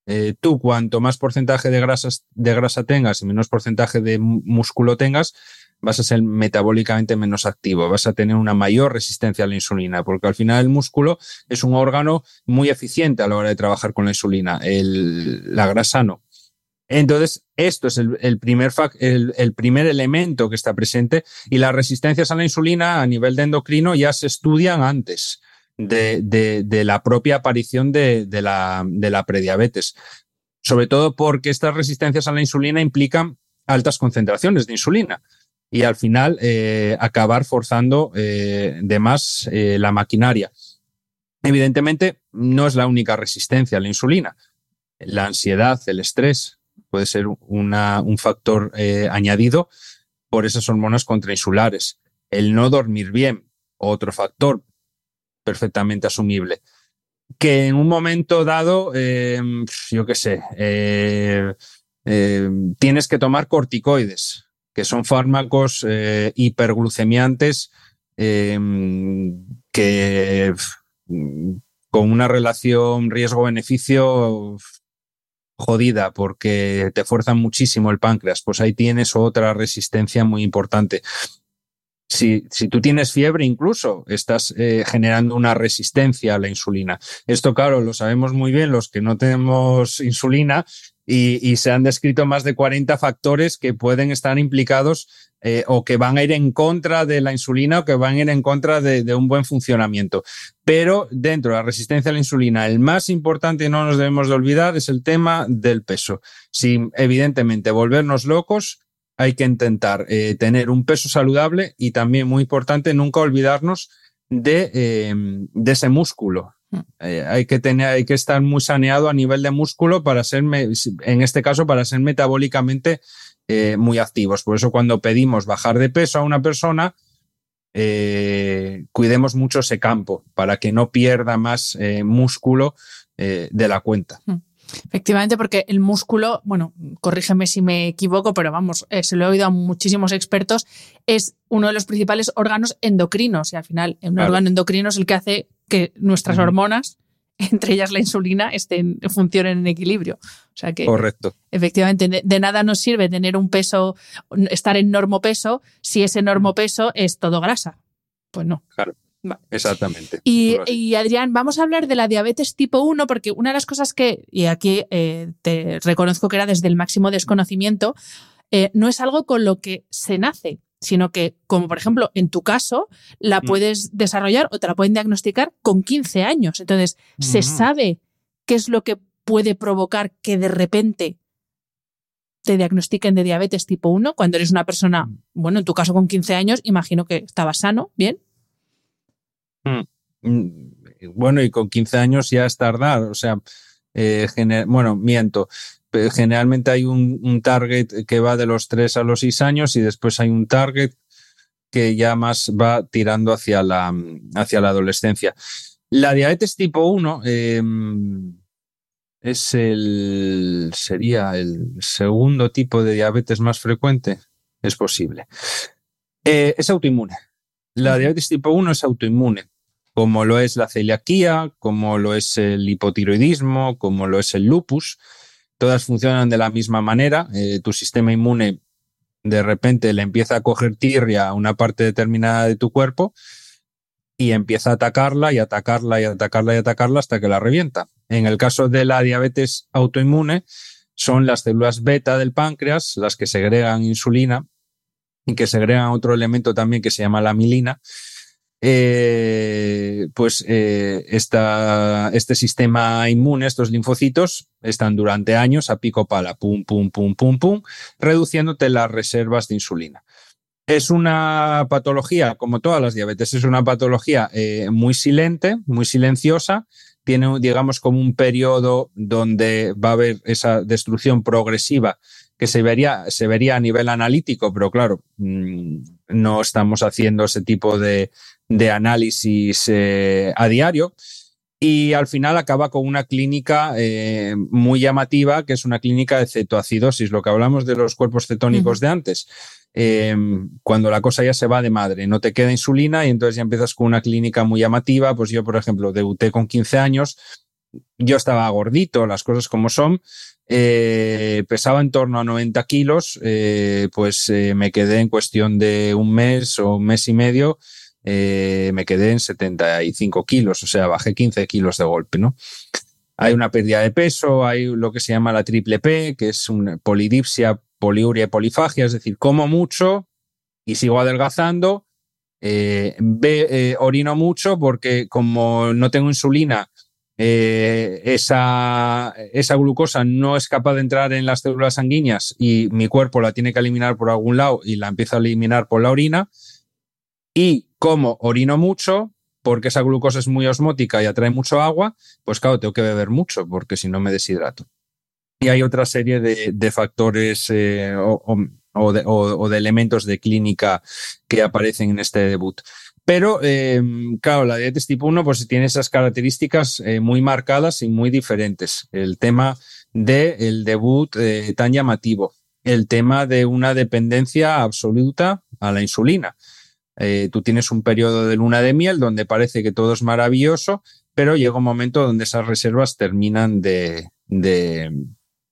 eh, tú cuanto más porcentaje de, grasas, de grasa tengas y menos porcentaje de músculo tengas, vas a ser metabólicamente menos activo, vas a tener una mayor resistencia a la insulina, porque al final el músculo es un órgano muy eficiente a la hora de trabajar con la insulina, la grasa no. Entonces, esto es el, primer, el, primer elemento que está presente y las resistencias a la insulina a nivel de endocrino ya se estudian antes de, la propia aparición de, la, de la prediabetes. Sobre todo porque estas resistencias a la insulina implican altas concentraciones de insulina y al final eh, acabar forzando eh, de más eh, la maquinaria. Evidentemente, no es la única resistencia a la insulina. La ansiedad, el estrés, puede ser un factor eh, añadido por esas hormonas contrainsulares. El no dormir bien, otro factor perfectamente asumible. Que en un momento dado, em, yo qué sé, eh, em, tienes que tomar corticoides, que son fármacos eh, hiperglucemiantes em, que con una relación riesgo-beneficio jodida porque te fuerzan muchísimo el páncreas, pues ahí tienes otra resistencia muy importante. Si, si, tú tienes fiebre, incluso estás eh, generando una resistencia a la insulina. Esto, claro, lo sabemos muy bien los que no tenemos insulina y, se han descrito más de 40 factores que pueden estar implicados eh, o que van a ir en contra de la insulina o que van a ir en contra de, un buen funcionamiento. Pero dentro de la resistencia a la insulina, el más importante y no nos debemos de olvidar es el tema del peso. Sin evidentemente volvernos locos, hay que intentar eh, tener un peso saludable y también muy importante nunca olvidarnos de, eh, de ese músculo. Mm. hay que tener, hay que estar muy saneado a nivel de músculo para ser, en este caso, para ser metabólicamente eh, muy activos. Por eso cuando pedimos bajar de peso a una persona, eh, cuidemos mucho ese campo para que no pierda más eh, músculo de la cuenta. Hmm. Efectivamente, porque el músculo, bueno, corrígeme si me equivoco, pero vamos, se lo he oído a muchísimos expertos, es uno de los principales órganos endocrinos y al final un órgano endocrino es el que hace que nuestras hormonas entre ellas la insulina, estén, funcionen en equilibrio. O sea que, Correcto. Efectivamente, de, nada nos sirve tener un peso, estar en normopeso, si ese normopeso es todo grasa. Pues no. Claro. Exactamente. Y, Adrián, vamos a hablar de la diabetes tipo 1, porque una de las cosas que, y aquí eh, te reconozco que era desde el máximo desconocimiento, eh, no es algo con lo que se nace sino que, como por ejemplo en tu caso, la mm. puedes desarrollar o te la pueden diagnosticar con 15 años. Entonces, se mm. sabe qué es lo que puede provocar que de repente te diagnostiquen de diabetes tipo 1 cuando eres una persona, mm. bueno, en tu caso con 15 años, imagino que estabas sano, ¿bien? Bueno, y con 15 años ya es tardar, o sea, eh, bueno, miento, generalmente hay un, target que va de los 3 a los 6 años y después hay un target que ya más va tirando hacia la, hacia la adolescencia. La diabetes tipo 1 em, es el, sería el segundo tipo de diabetes más frecuente. Es posible. Eh, es autoinmune. La diabetes tipo 1 es autoinmune, como lo es la celiaquía, como lo es el hipotiroidismo, como lo es el lupus. Todas funcionan de la misma manera. Eh, tu sistema inmune de repente le empieza a coger tirria a una parte determinada de tu cuerpo y empieza a atacarla y atacarla y atacarla y atacarla hasta que la revienta. En el caso de la diabetes autoinmune, son las células beta del páncreas las que segregan insulina y que segregan otro elemento también que se llama la milina. Eh, pues eh, este sistema inmune, estos linfocitos, están durante años a pico pala, pum, pum, pum, pum, pum, reduciéndote las reservas de insulina. Es una patología, como todas las diabetes, es una patología eh, muy silente, muy silenciosa. Tiene, digamos, como un periodo donde va a haber esa destrucción progresiva que se vería, se vería a nivel analítico, pero claro, mm, no estamos haciendo ese tipo de, análisis eh, a diario. Y al final acaba con una clínica eh, muy llamativa, que es una clínica de cetoacidosis, lo que hablamos de los cuerpos cetónicos de antes. Eh, cuando la cosa ya se va de madre, no te queda insulina y entonces ya empiezas con una clínica muy llamativa. Pues yo, por ejemplo, debuté con 15 años, yo estaba gordito, las cosas como son, eh, pesaba en torno a 90 kilos, eh, pues eh, me quedé en cuestión de un mes o un mes y medio, me quedé en 75 kilos, o sea, bajé 15 kilos de golpe, ¿no? Hay una pérdida de peso, hay lo que se llama la triple P, que es una polidipsia, poliuria y polifagia, es decir, como mucho y sigo adelgazando, orino mucho porque como no tengo insulina, eh, esa, esa glucosa no es capaz de entrar en las células sanguíneas y mi cuerpo la tiene que eliminar por algún lado y la empieza a eliminar por la orina. Y como orino mucho, porque esa glucosa es muy osmótica y atrae mucho agua, pues claro, tengo que beber mucho porque si no me deshidrato. Y hay otra serie de, factores eh, o, de, elementos de clínica que aparecen en este debut. Pero, eh, claro, la diabetes tipo 1 pues, tiene esas características eh, muy marcadas y muy diferentes. El tema del debut eh, tan llamativo, el tema de una dependencia absoluta a la insulina. Tú tienes un periodo de luna de miel donde parece que todo es maravilloso, pero llega un momento donde esas reservas terminan de,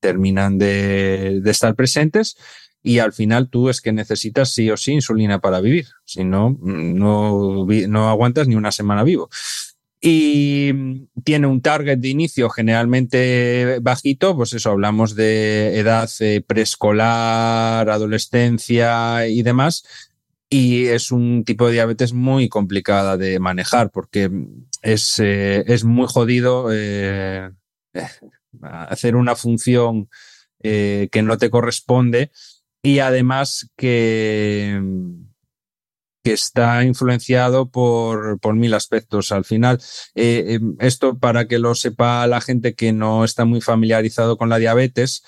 terminan de estar presentes y al final tú es que necesitas sí o sí insulina para vivir, si no, no, no aguantas ni una semana vivo. Y tiene un target de inicio generalmente bajito, pues eso, hablamos de edad eh, preescolar, adolescencia y demás. Y es un tipo de diabetes muy complicada de manejar porque es, eh, es muy jodido eh, hacer una función que no te corresponde y además que, que está influenciado por, por mil aspectos. Al final, eh, esto para que lo sepa la gente que no está muy familiarizado con la diabetes,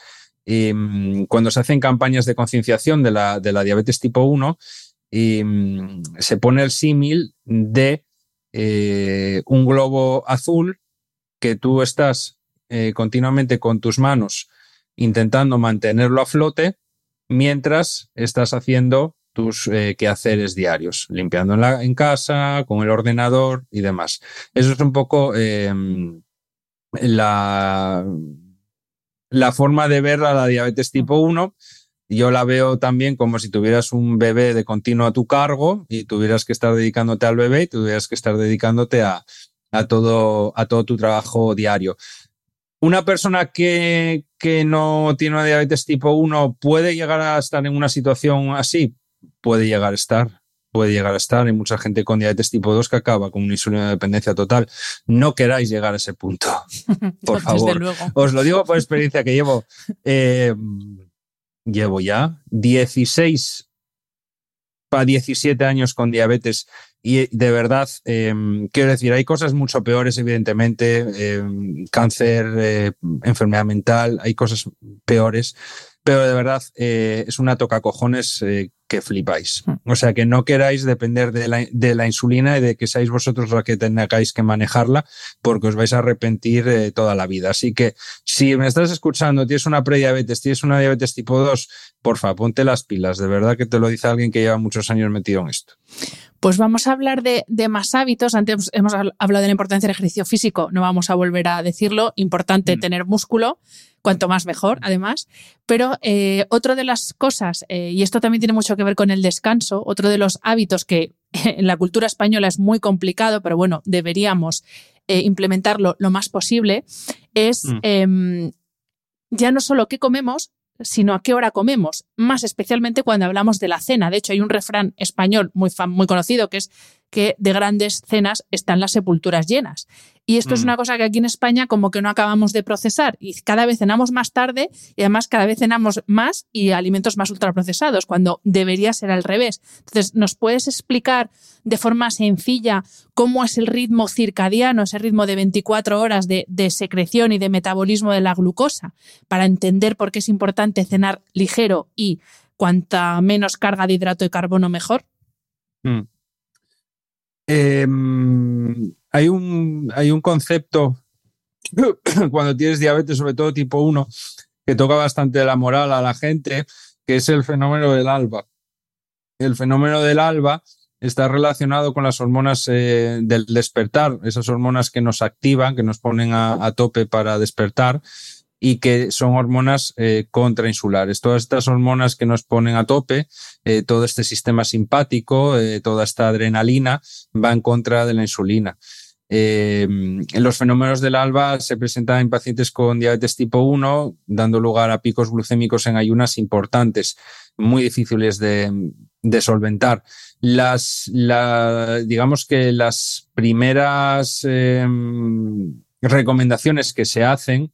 cuando se hacen campañas de concienciación de la, de la diabetes tipo 1, em, se pone el símil de eh, un globo azul que tú estás eh, continuamente con tus manos intentando mantenerlo a flote mientras estás haciendo tus eh, quehaceres diarios, limpiando en, casa, con el ordenador y demás. Eso es un poco em, la, la forma de ver a la diabetes tipo 1. Yo la veo también como si tuvieras un bebé de continuo a tu cargo y tuvieras que estar dedicándote al bebé y tuvieras que estar dedicándote a, a, todo, a todo tu trabajo diario. Una persona que, que no tiene una diabetes tipo 1 puede llegar a estar en una situación así, puede llegar a estar, puede llegar a estar. Hay mucha gente con diabetes tipo 2 que acaba con una insulina dependencia total. No queráis llegar a ese punto, por favor. Os lo digo por experiencia que llevo. Eh, llevo ya 16 para 17 años con diabetes y de verdad, em, quiero decir, hay cosas mucho peores, evidentemente, em, cáncer, eh, enfermedad mental, hay cosas peores, pero de verdad eh, es una toca cojones eh, que flipáis. Hmm. O sea, que no queráis depender de la, de la, insulina y de que seáis vosotros los que tengáis que manejarla, porque os vais a arrepentir eh, toda la vida. Así que si me estás escuchando, tienes una prediabetes, tienes una diabetes tipo 2, porfa, ponte las pilas. De verdad que te lo dice alguien que lleva muchos años metido en esto. Pues vamos a hablar de, de, más hábitos. Antes hemos hablado de la importancia del ejercicio físico, no vamos a volver a decirlo. Importante mm. tener músculo, cuanto más mejor, además. Pero eh, otra de las cosas, eh, y esto también tiene mucho que ver con el descanso, otro de los hábitos que en la cultura española es muy complicado, pero bueno, deberíamos eh, implementarlo lo más posible, es mm. em, ya no solo qué comemos, sino a qué hora comemos, más especialmente cuando hablamos de la cena. De hecho, hay un refrán español muy, muy conocido que es que de grandes cenas están las sepulturas llenas. Y esto es mm. una cosa que aquí en España como que no acabamos de procesar y cada vez cenamos más tarde y además cada vez cenamos más y alimentos más ultraprocesados, cuando debería ser al revés. Entonces, ¿nos puedes explicar de forma sencilla cómo es el ritmo circadiano, ese ritmo de 24 horas de, secreción y de metabolismo de la glucosa, para entender por qué es importante cenar ligero y cuanta menos carga de hidrato de carbono mejor? Mm. Em, hay, un, hay un concepto cuando tienes diabetes, sobre todo tipo 1, que toca bastante la moral a la gente, que es el fenómeno del alba. El fenómeno del alba está relacionado con las hormonas eh, del despertar, esas hormonas que nos activan, que nos ponen a tope para despertar y que son hormonas eh, contrainsulares. Todas estas hormonas que nos ponen a tope, eh, todo este sistema simpático, eh, toda esta adrenalina va en contra de la insulina. Los fenómenos del alba se presentan en pacientes con diabetes tipo 1, dando lugar a picos glucémicos en ayunas importantes, muy difíciles de, solventar. Las, digamos que las primeras recomendaciones que se hacen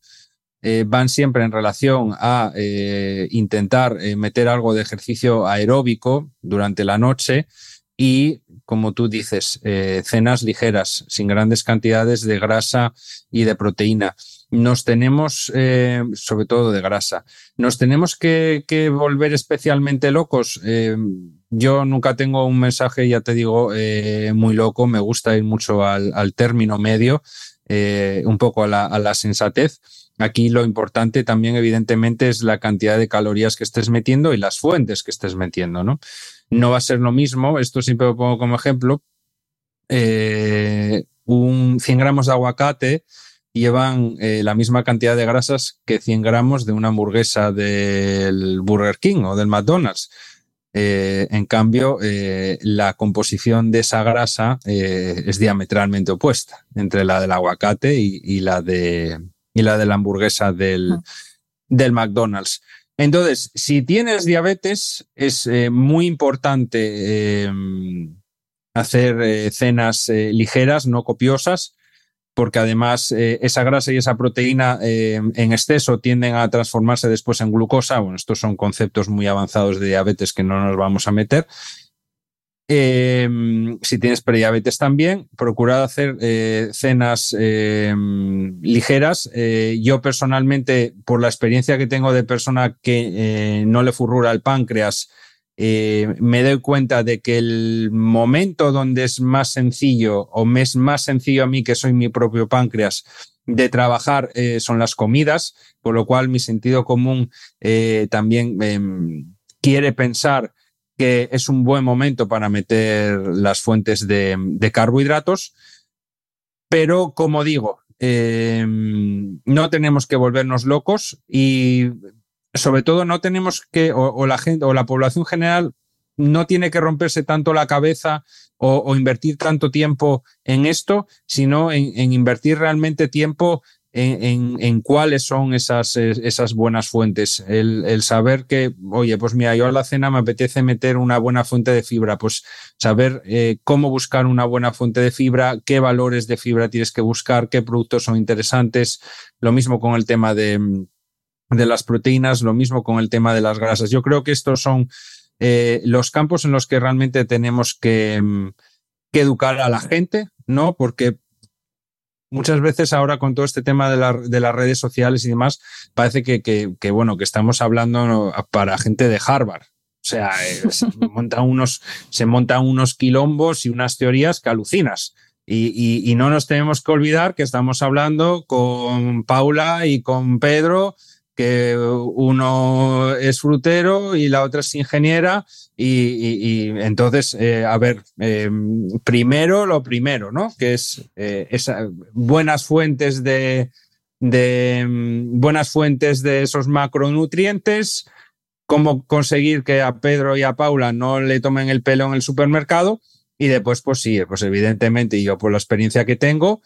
eh, van siempre en relación a eh, intentar eh, meter algo de ejercicio aeróbico durante la noche y, como tú dices, cenas ligeras, sin grandes cantidades de grasa y de proteína. Nos tenemos, sobre todo de grasa, nos tenemos que, volver especialmente locos. yo nunca tengo un mensaje, ya te digo, muy loco, me gusta ir mucho al, término medio, un poco a la sensatez Aquí lo importante también, evidentemente, es la cantidad de calorías que estés metiendo y las fuentes que estés metiendo, ¿no? No va a ser lo mismo, esto siempre lo pongo como ejemplo, eh, un 100 gramos de aguacate llevan eh, la misma cantidad de grasas que 100 gramos de una hamburguesa del Burger King o del McDonald's. Eh, en cambio, la composición de esa grasa es diametralmente opuesta entre la del aguacate y la de, y la de la hamburguesa del, ah. del McDonald's. Entonces, si tienes diabetes, es eh, muy importante em, hacer eh, cenas eh, ligeras, no copiosas, porque además esa grasa y esa proteína en exceso tienden a transformarse después en glucosa. Bueno, estos son conceptos muy avanzados de diabetes que no nos vamos a meter. Em, si tienes prediabetes también, procurad hacer eh, cenas em, ligeras. Eh, yo personalmente, por la experiencia que tengo de persona que eh, no le furrura el páncreas, me doy cuenta de que el momento donde es más sencillo o me es más sencillo a mí, que soy mi propio páncreas, de trabajar son las comidas, por lo cual mi sentido común también em, quiere pensar que es un buen momento para meter las fuentes de, carbohidratos, pero como digo, em, no tenemos que volvernos locos y sobre todo no tenemos que, o, la gente, o la población general no tiene que romperse tanto la cabeza o, invertir tanto tiempo en esto, sino en invertir realmente tiempo en, cuáles son esas, esas buenas fuentes. El, saber que, oye, pues mira, yo a la cena me apetece meter una buena fuente de fibra, pues saber eh, cómo buscar una buena fuente de fibra, qué valores de fibra tienes que buscar, qué productos son interesantes. Lo mismo con el tema de, de las proteínas, lo mismo con el tema de las grasas. Yo creo que estos son eh, los campos en los que realmente tenemos que que educar a la gente, ¿no? Porque muchas veces ahora con todo este tema de, de las redes sociales y demás, parece que, que, bueno, que estamos hablando para gente de Harvard. O sea, eh, se, montan unos, se montan unos quilombos y unas teorías que alucinas. Y, y, no nos tenemos que olvidar que estamos hablando con Paula y con Pedro que uno es frutero y la otra es ingeniera y, entonces, eh, a ver, em, primero lo primero, ¿no? Que es eh, buenas fuentes de, de em, buenas fuentes de esos macronutrientes, cómo conseguir que a Pedro y a Paula no le tomen el pelo en el supermercado y después, pues sí, pues evidentemente, y yo por la experiencia que tengo,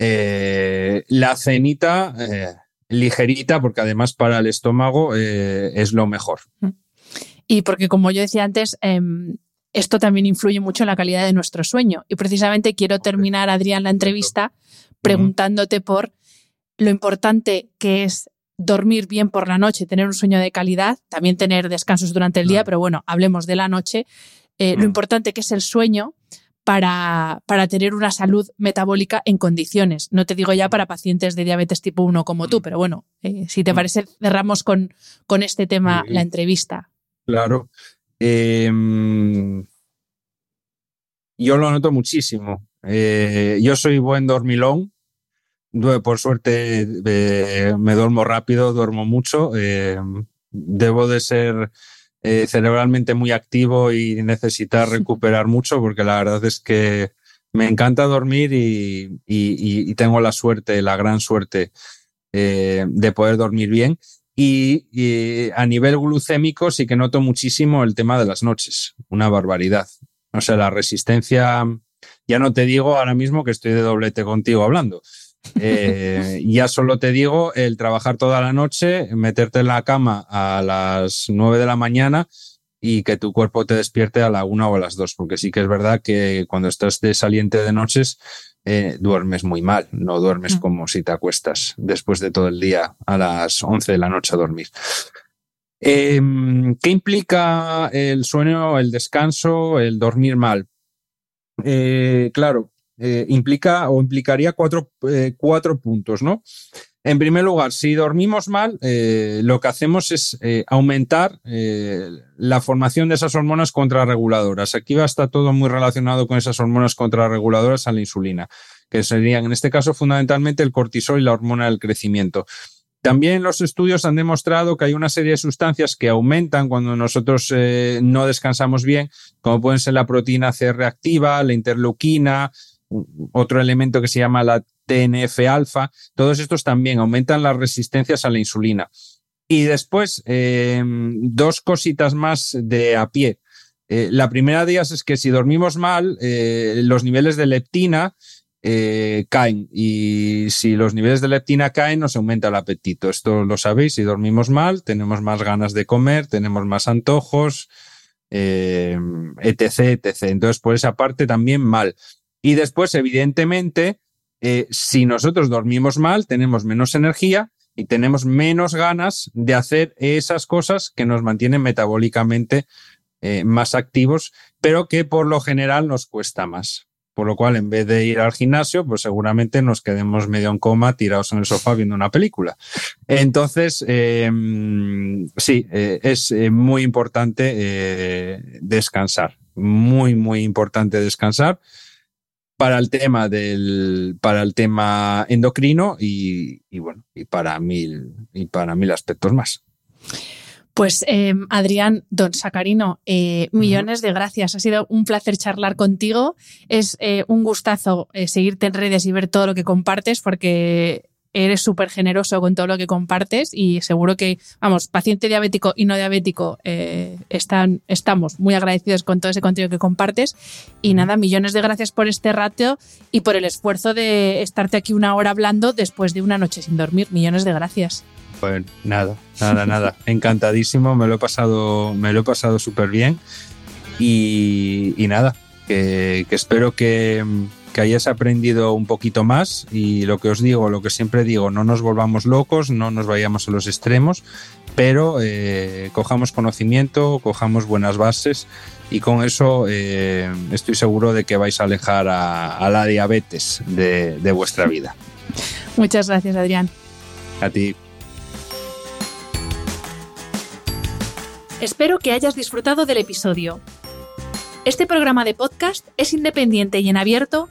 eh, la cenita ligerita, porque además para el estómago eh, es lo mejor. Y porque, como yo decía antes, em, esto también influye mucho en la calidad de nuestro sueño. Y precisamente quiero terminar, Adrián, la entrevista preguntándote por lo importante que es dormir bien por la noche, tener un sueño de calidad, también tener descansos durante el día, pero bueno, hablemos de la noche, eh, lo importante que es el sueño para, para, tener una salud metabólica en condiciones. No te digo ya para pacientes de diabetes tipo 1 como tú, mm. pero bueno, eh, si te mm. parece, cerramos con, con este tema la entrevista. Claro. Em, yo lo noto muchísimo. Eh, yo soy buen dormilón. Por suerte eh, me duermo rápido, duermo mucho. Em, debo de ser eh, cerebralmente muy activo y necesitar recuperar mucho, porque la verdad es que me encanta dormir y, tengo la suerte, la gran suerte eh, de poder dormir bien. Y, a nivel glucémico sí que noto muchísimo el tema de las noches, una barbaridad. O sea, la resistencia, ya no te digo ahora mismo que estoy de doblete contigo hablando, eh, ya solo te digo el trabajar toda la noche, meterte en la cama a las 9 de la mañana y que tu cuerpo te despierte a la una o a las dos, porque sí que es verdad que cuando estás de saliente de noches eh, duermes muy mal, no duermes mm. como si te acuestas después de todo el día a las 11 de la noche a dormir. Em, ¿Qué implica el sueño, el descanso, el dormir mal? Eh, claro, eh, implica o implicaría cuatro, eh, cuatro, puntos, ¿no? En primer lugar, si dormimos mal, eh, lo que hacemos es aumentar la formación de esas hormonas contrarreguladoras. Aquí va a estar todo muy relacionado con esas hormonas contrarreguladoras a la insulina, que serían en este caso fundamentalmente el cortisol y la hormona del crecimiento. También los estudios han demostrado que hay una serie de sustancias que aumentan cuando nosotros no descansamos bien, como pueden ser la proteína C reactiva, la interleuquina, otro elemento que se llama la TNF-alfa, todos estos también aumentan las resistencias a la insulina. Y después, em, dos cositas más de a pie. Eh, la primera de ellas es que si dormimos mal, eh, los niveles de leptina eh, caen. Y si los niveles de leptina caen, nos aumenta el apetito. Esto lo sabéis, si dormimos mal, tenemos más ganas de comer, tenemos más antojos, etc, etc. Entonces, por esa parte también mal. Y después, evidentemente, eh, si nosotros dormimos mal, tenemos menos energía y tenemos menos ganas de hacer esas cosas que nos mantienen metabólicamente eh, más activos, pero que por lo general nos cuesta más. Por lo cual, en vez de ir al gimnasio, pues seguramente nos quedemos medio en coma tirados en el sofá viendo una película. Entonces, em, sí, eh, es muy importante descansar. Muy, muy importante descansar para el tema del para el tema endocrino y, bueno y para mil y para mil aspectos más pues eh, Adrián Don Sacarino, eh, millones de gracias. Ha sido un placer charlar contigo. Es eh, un gustazo seguirte en redes y ver todo lo que compartes porque eres súper generoso con todo lo que compartes y seguro que, vamos, paciente diabético y no diabético, eh, están, estamos muy agradecidos con todo ese contenido que compartes. Y nada, millones de gracias por este rato y por el esfuerzo de estarte aquí una hora hablando después de una noche sin dormir. Millones de gracias. Pues nada, nada, nada. Encantadísimo, me lo he pasado, me lo he pasado súper bien. Y, nada, que espero que que hayas aprendido un poquito más y lo que os digo, lo que siempre digo, no nos volvamos locos, no nos vayamos a los extremos, pero eh, cojamos conocimiento, cojamos buenas bases y con eso eh, estoy seguro de que vais a alejar a, la diabetes de, de vuestra vida. Muchas gracias, Adrián. A ti. Espero que hayas disfrutado del episodio. Este programa de podcast es independiente y en abierto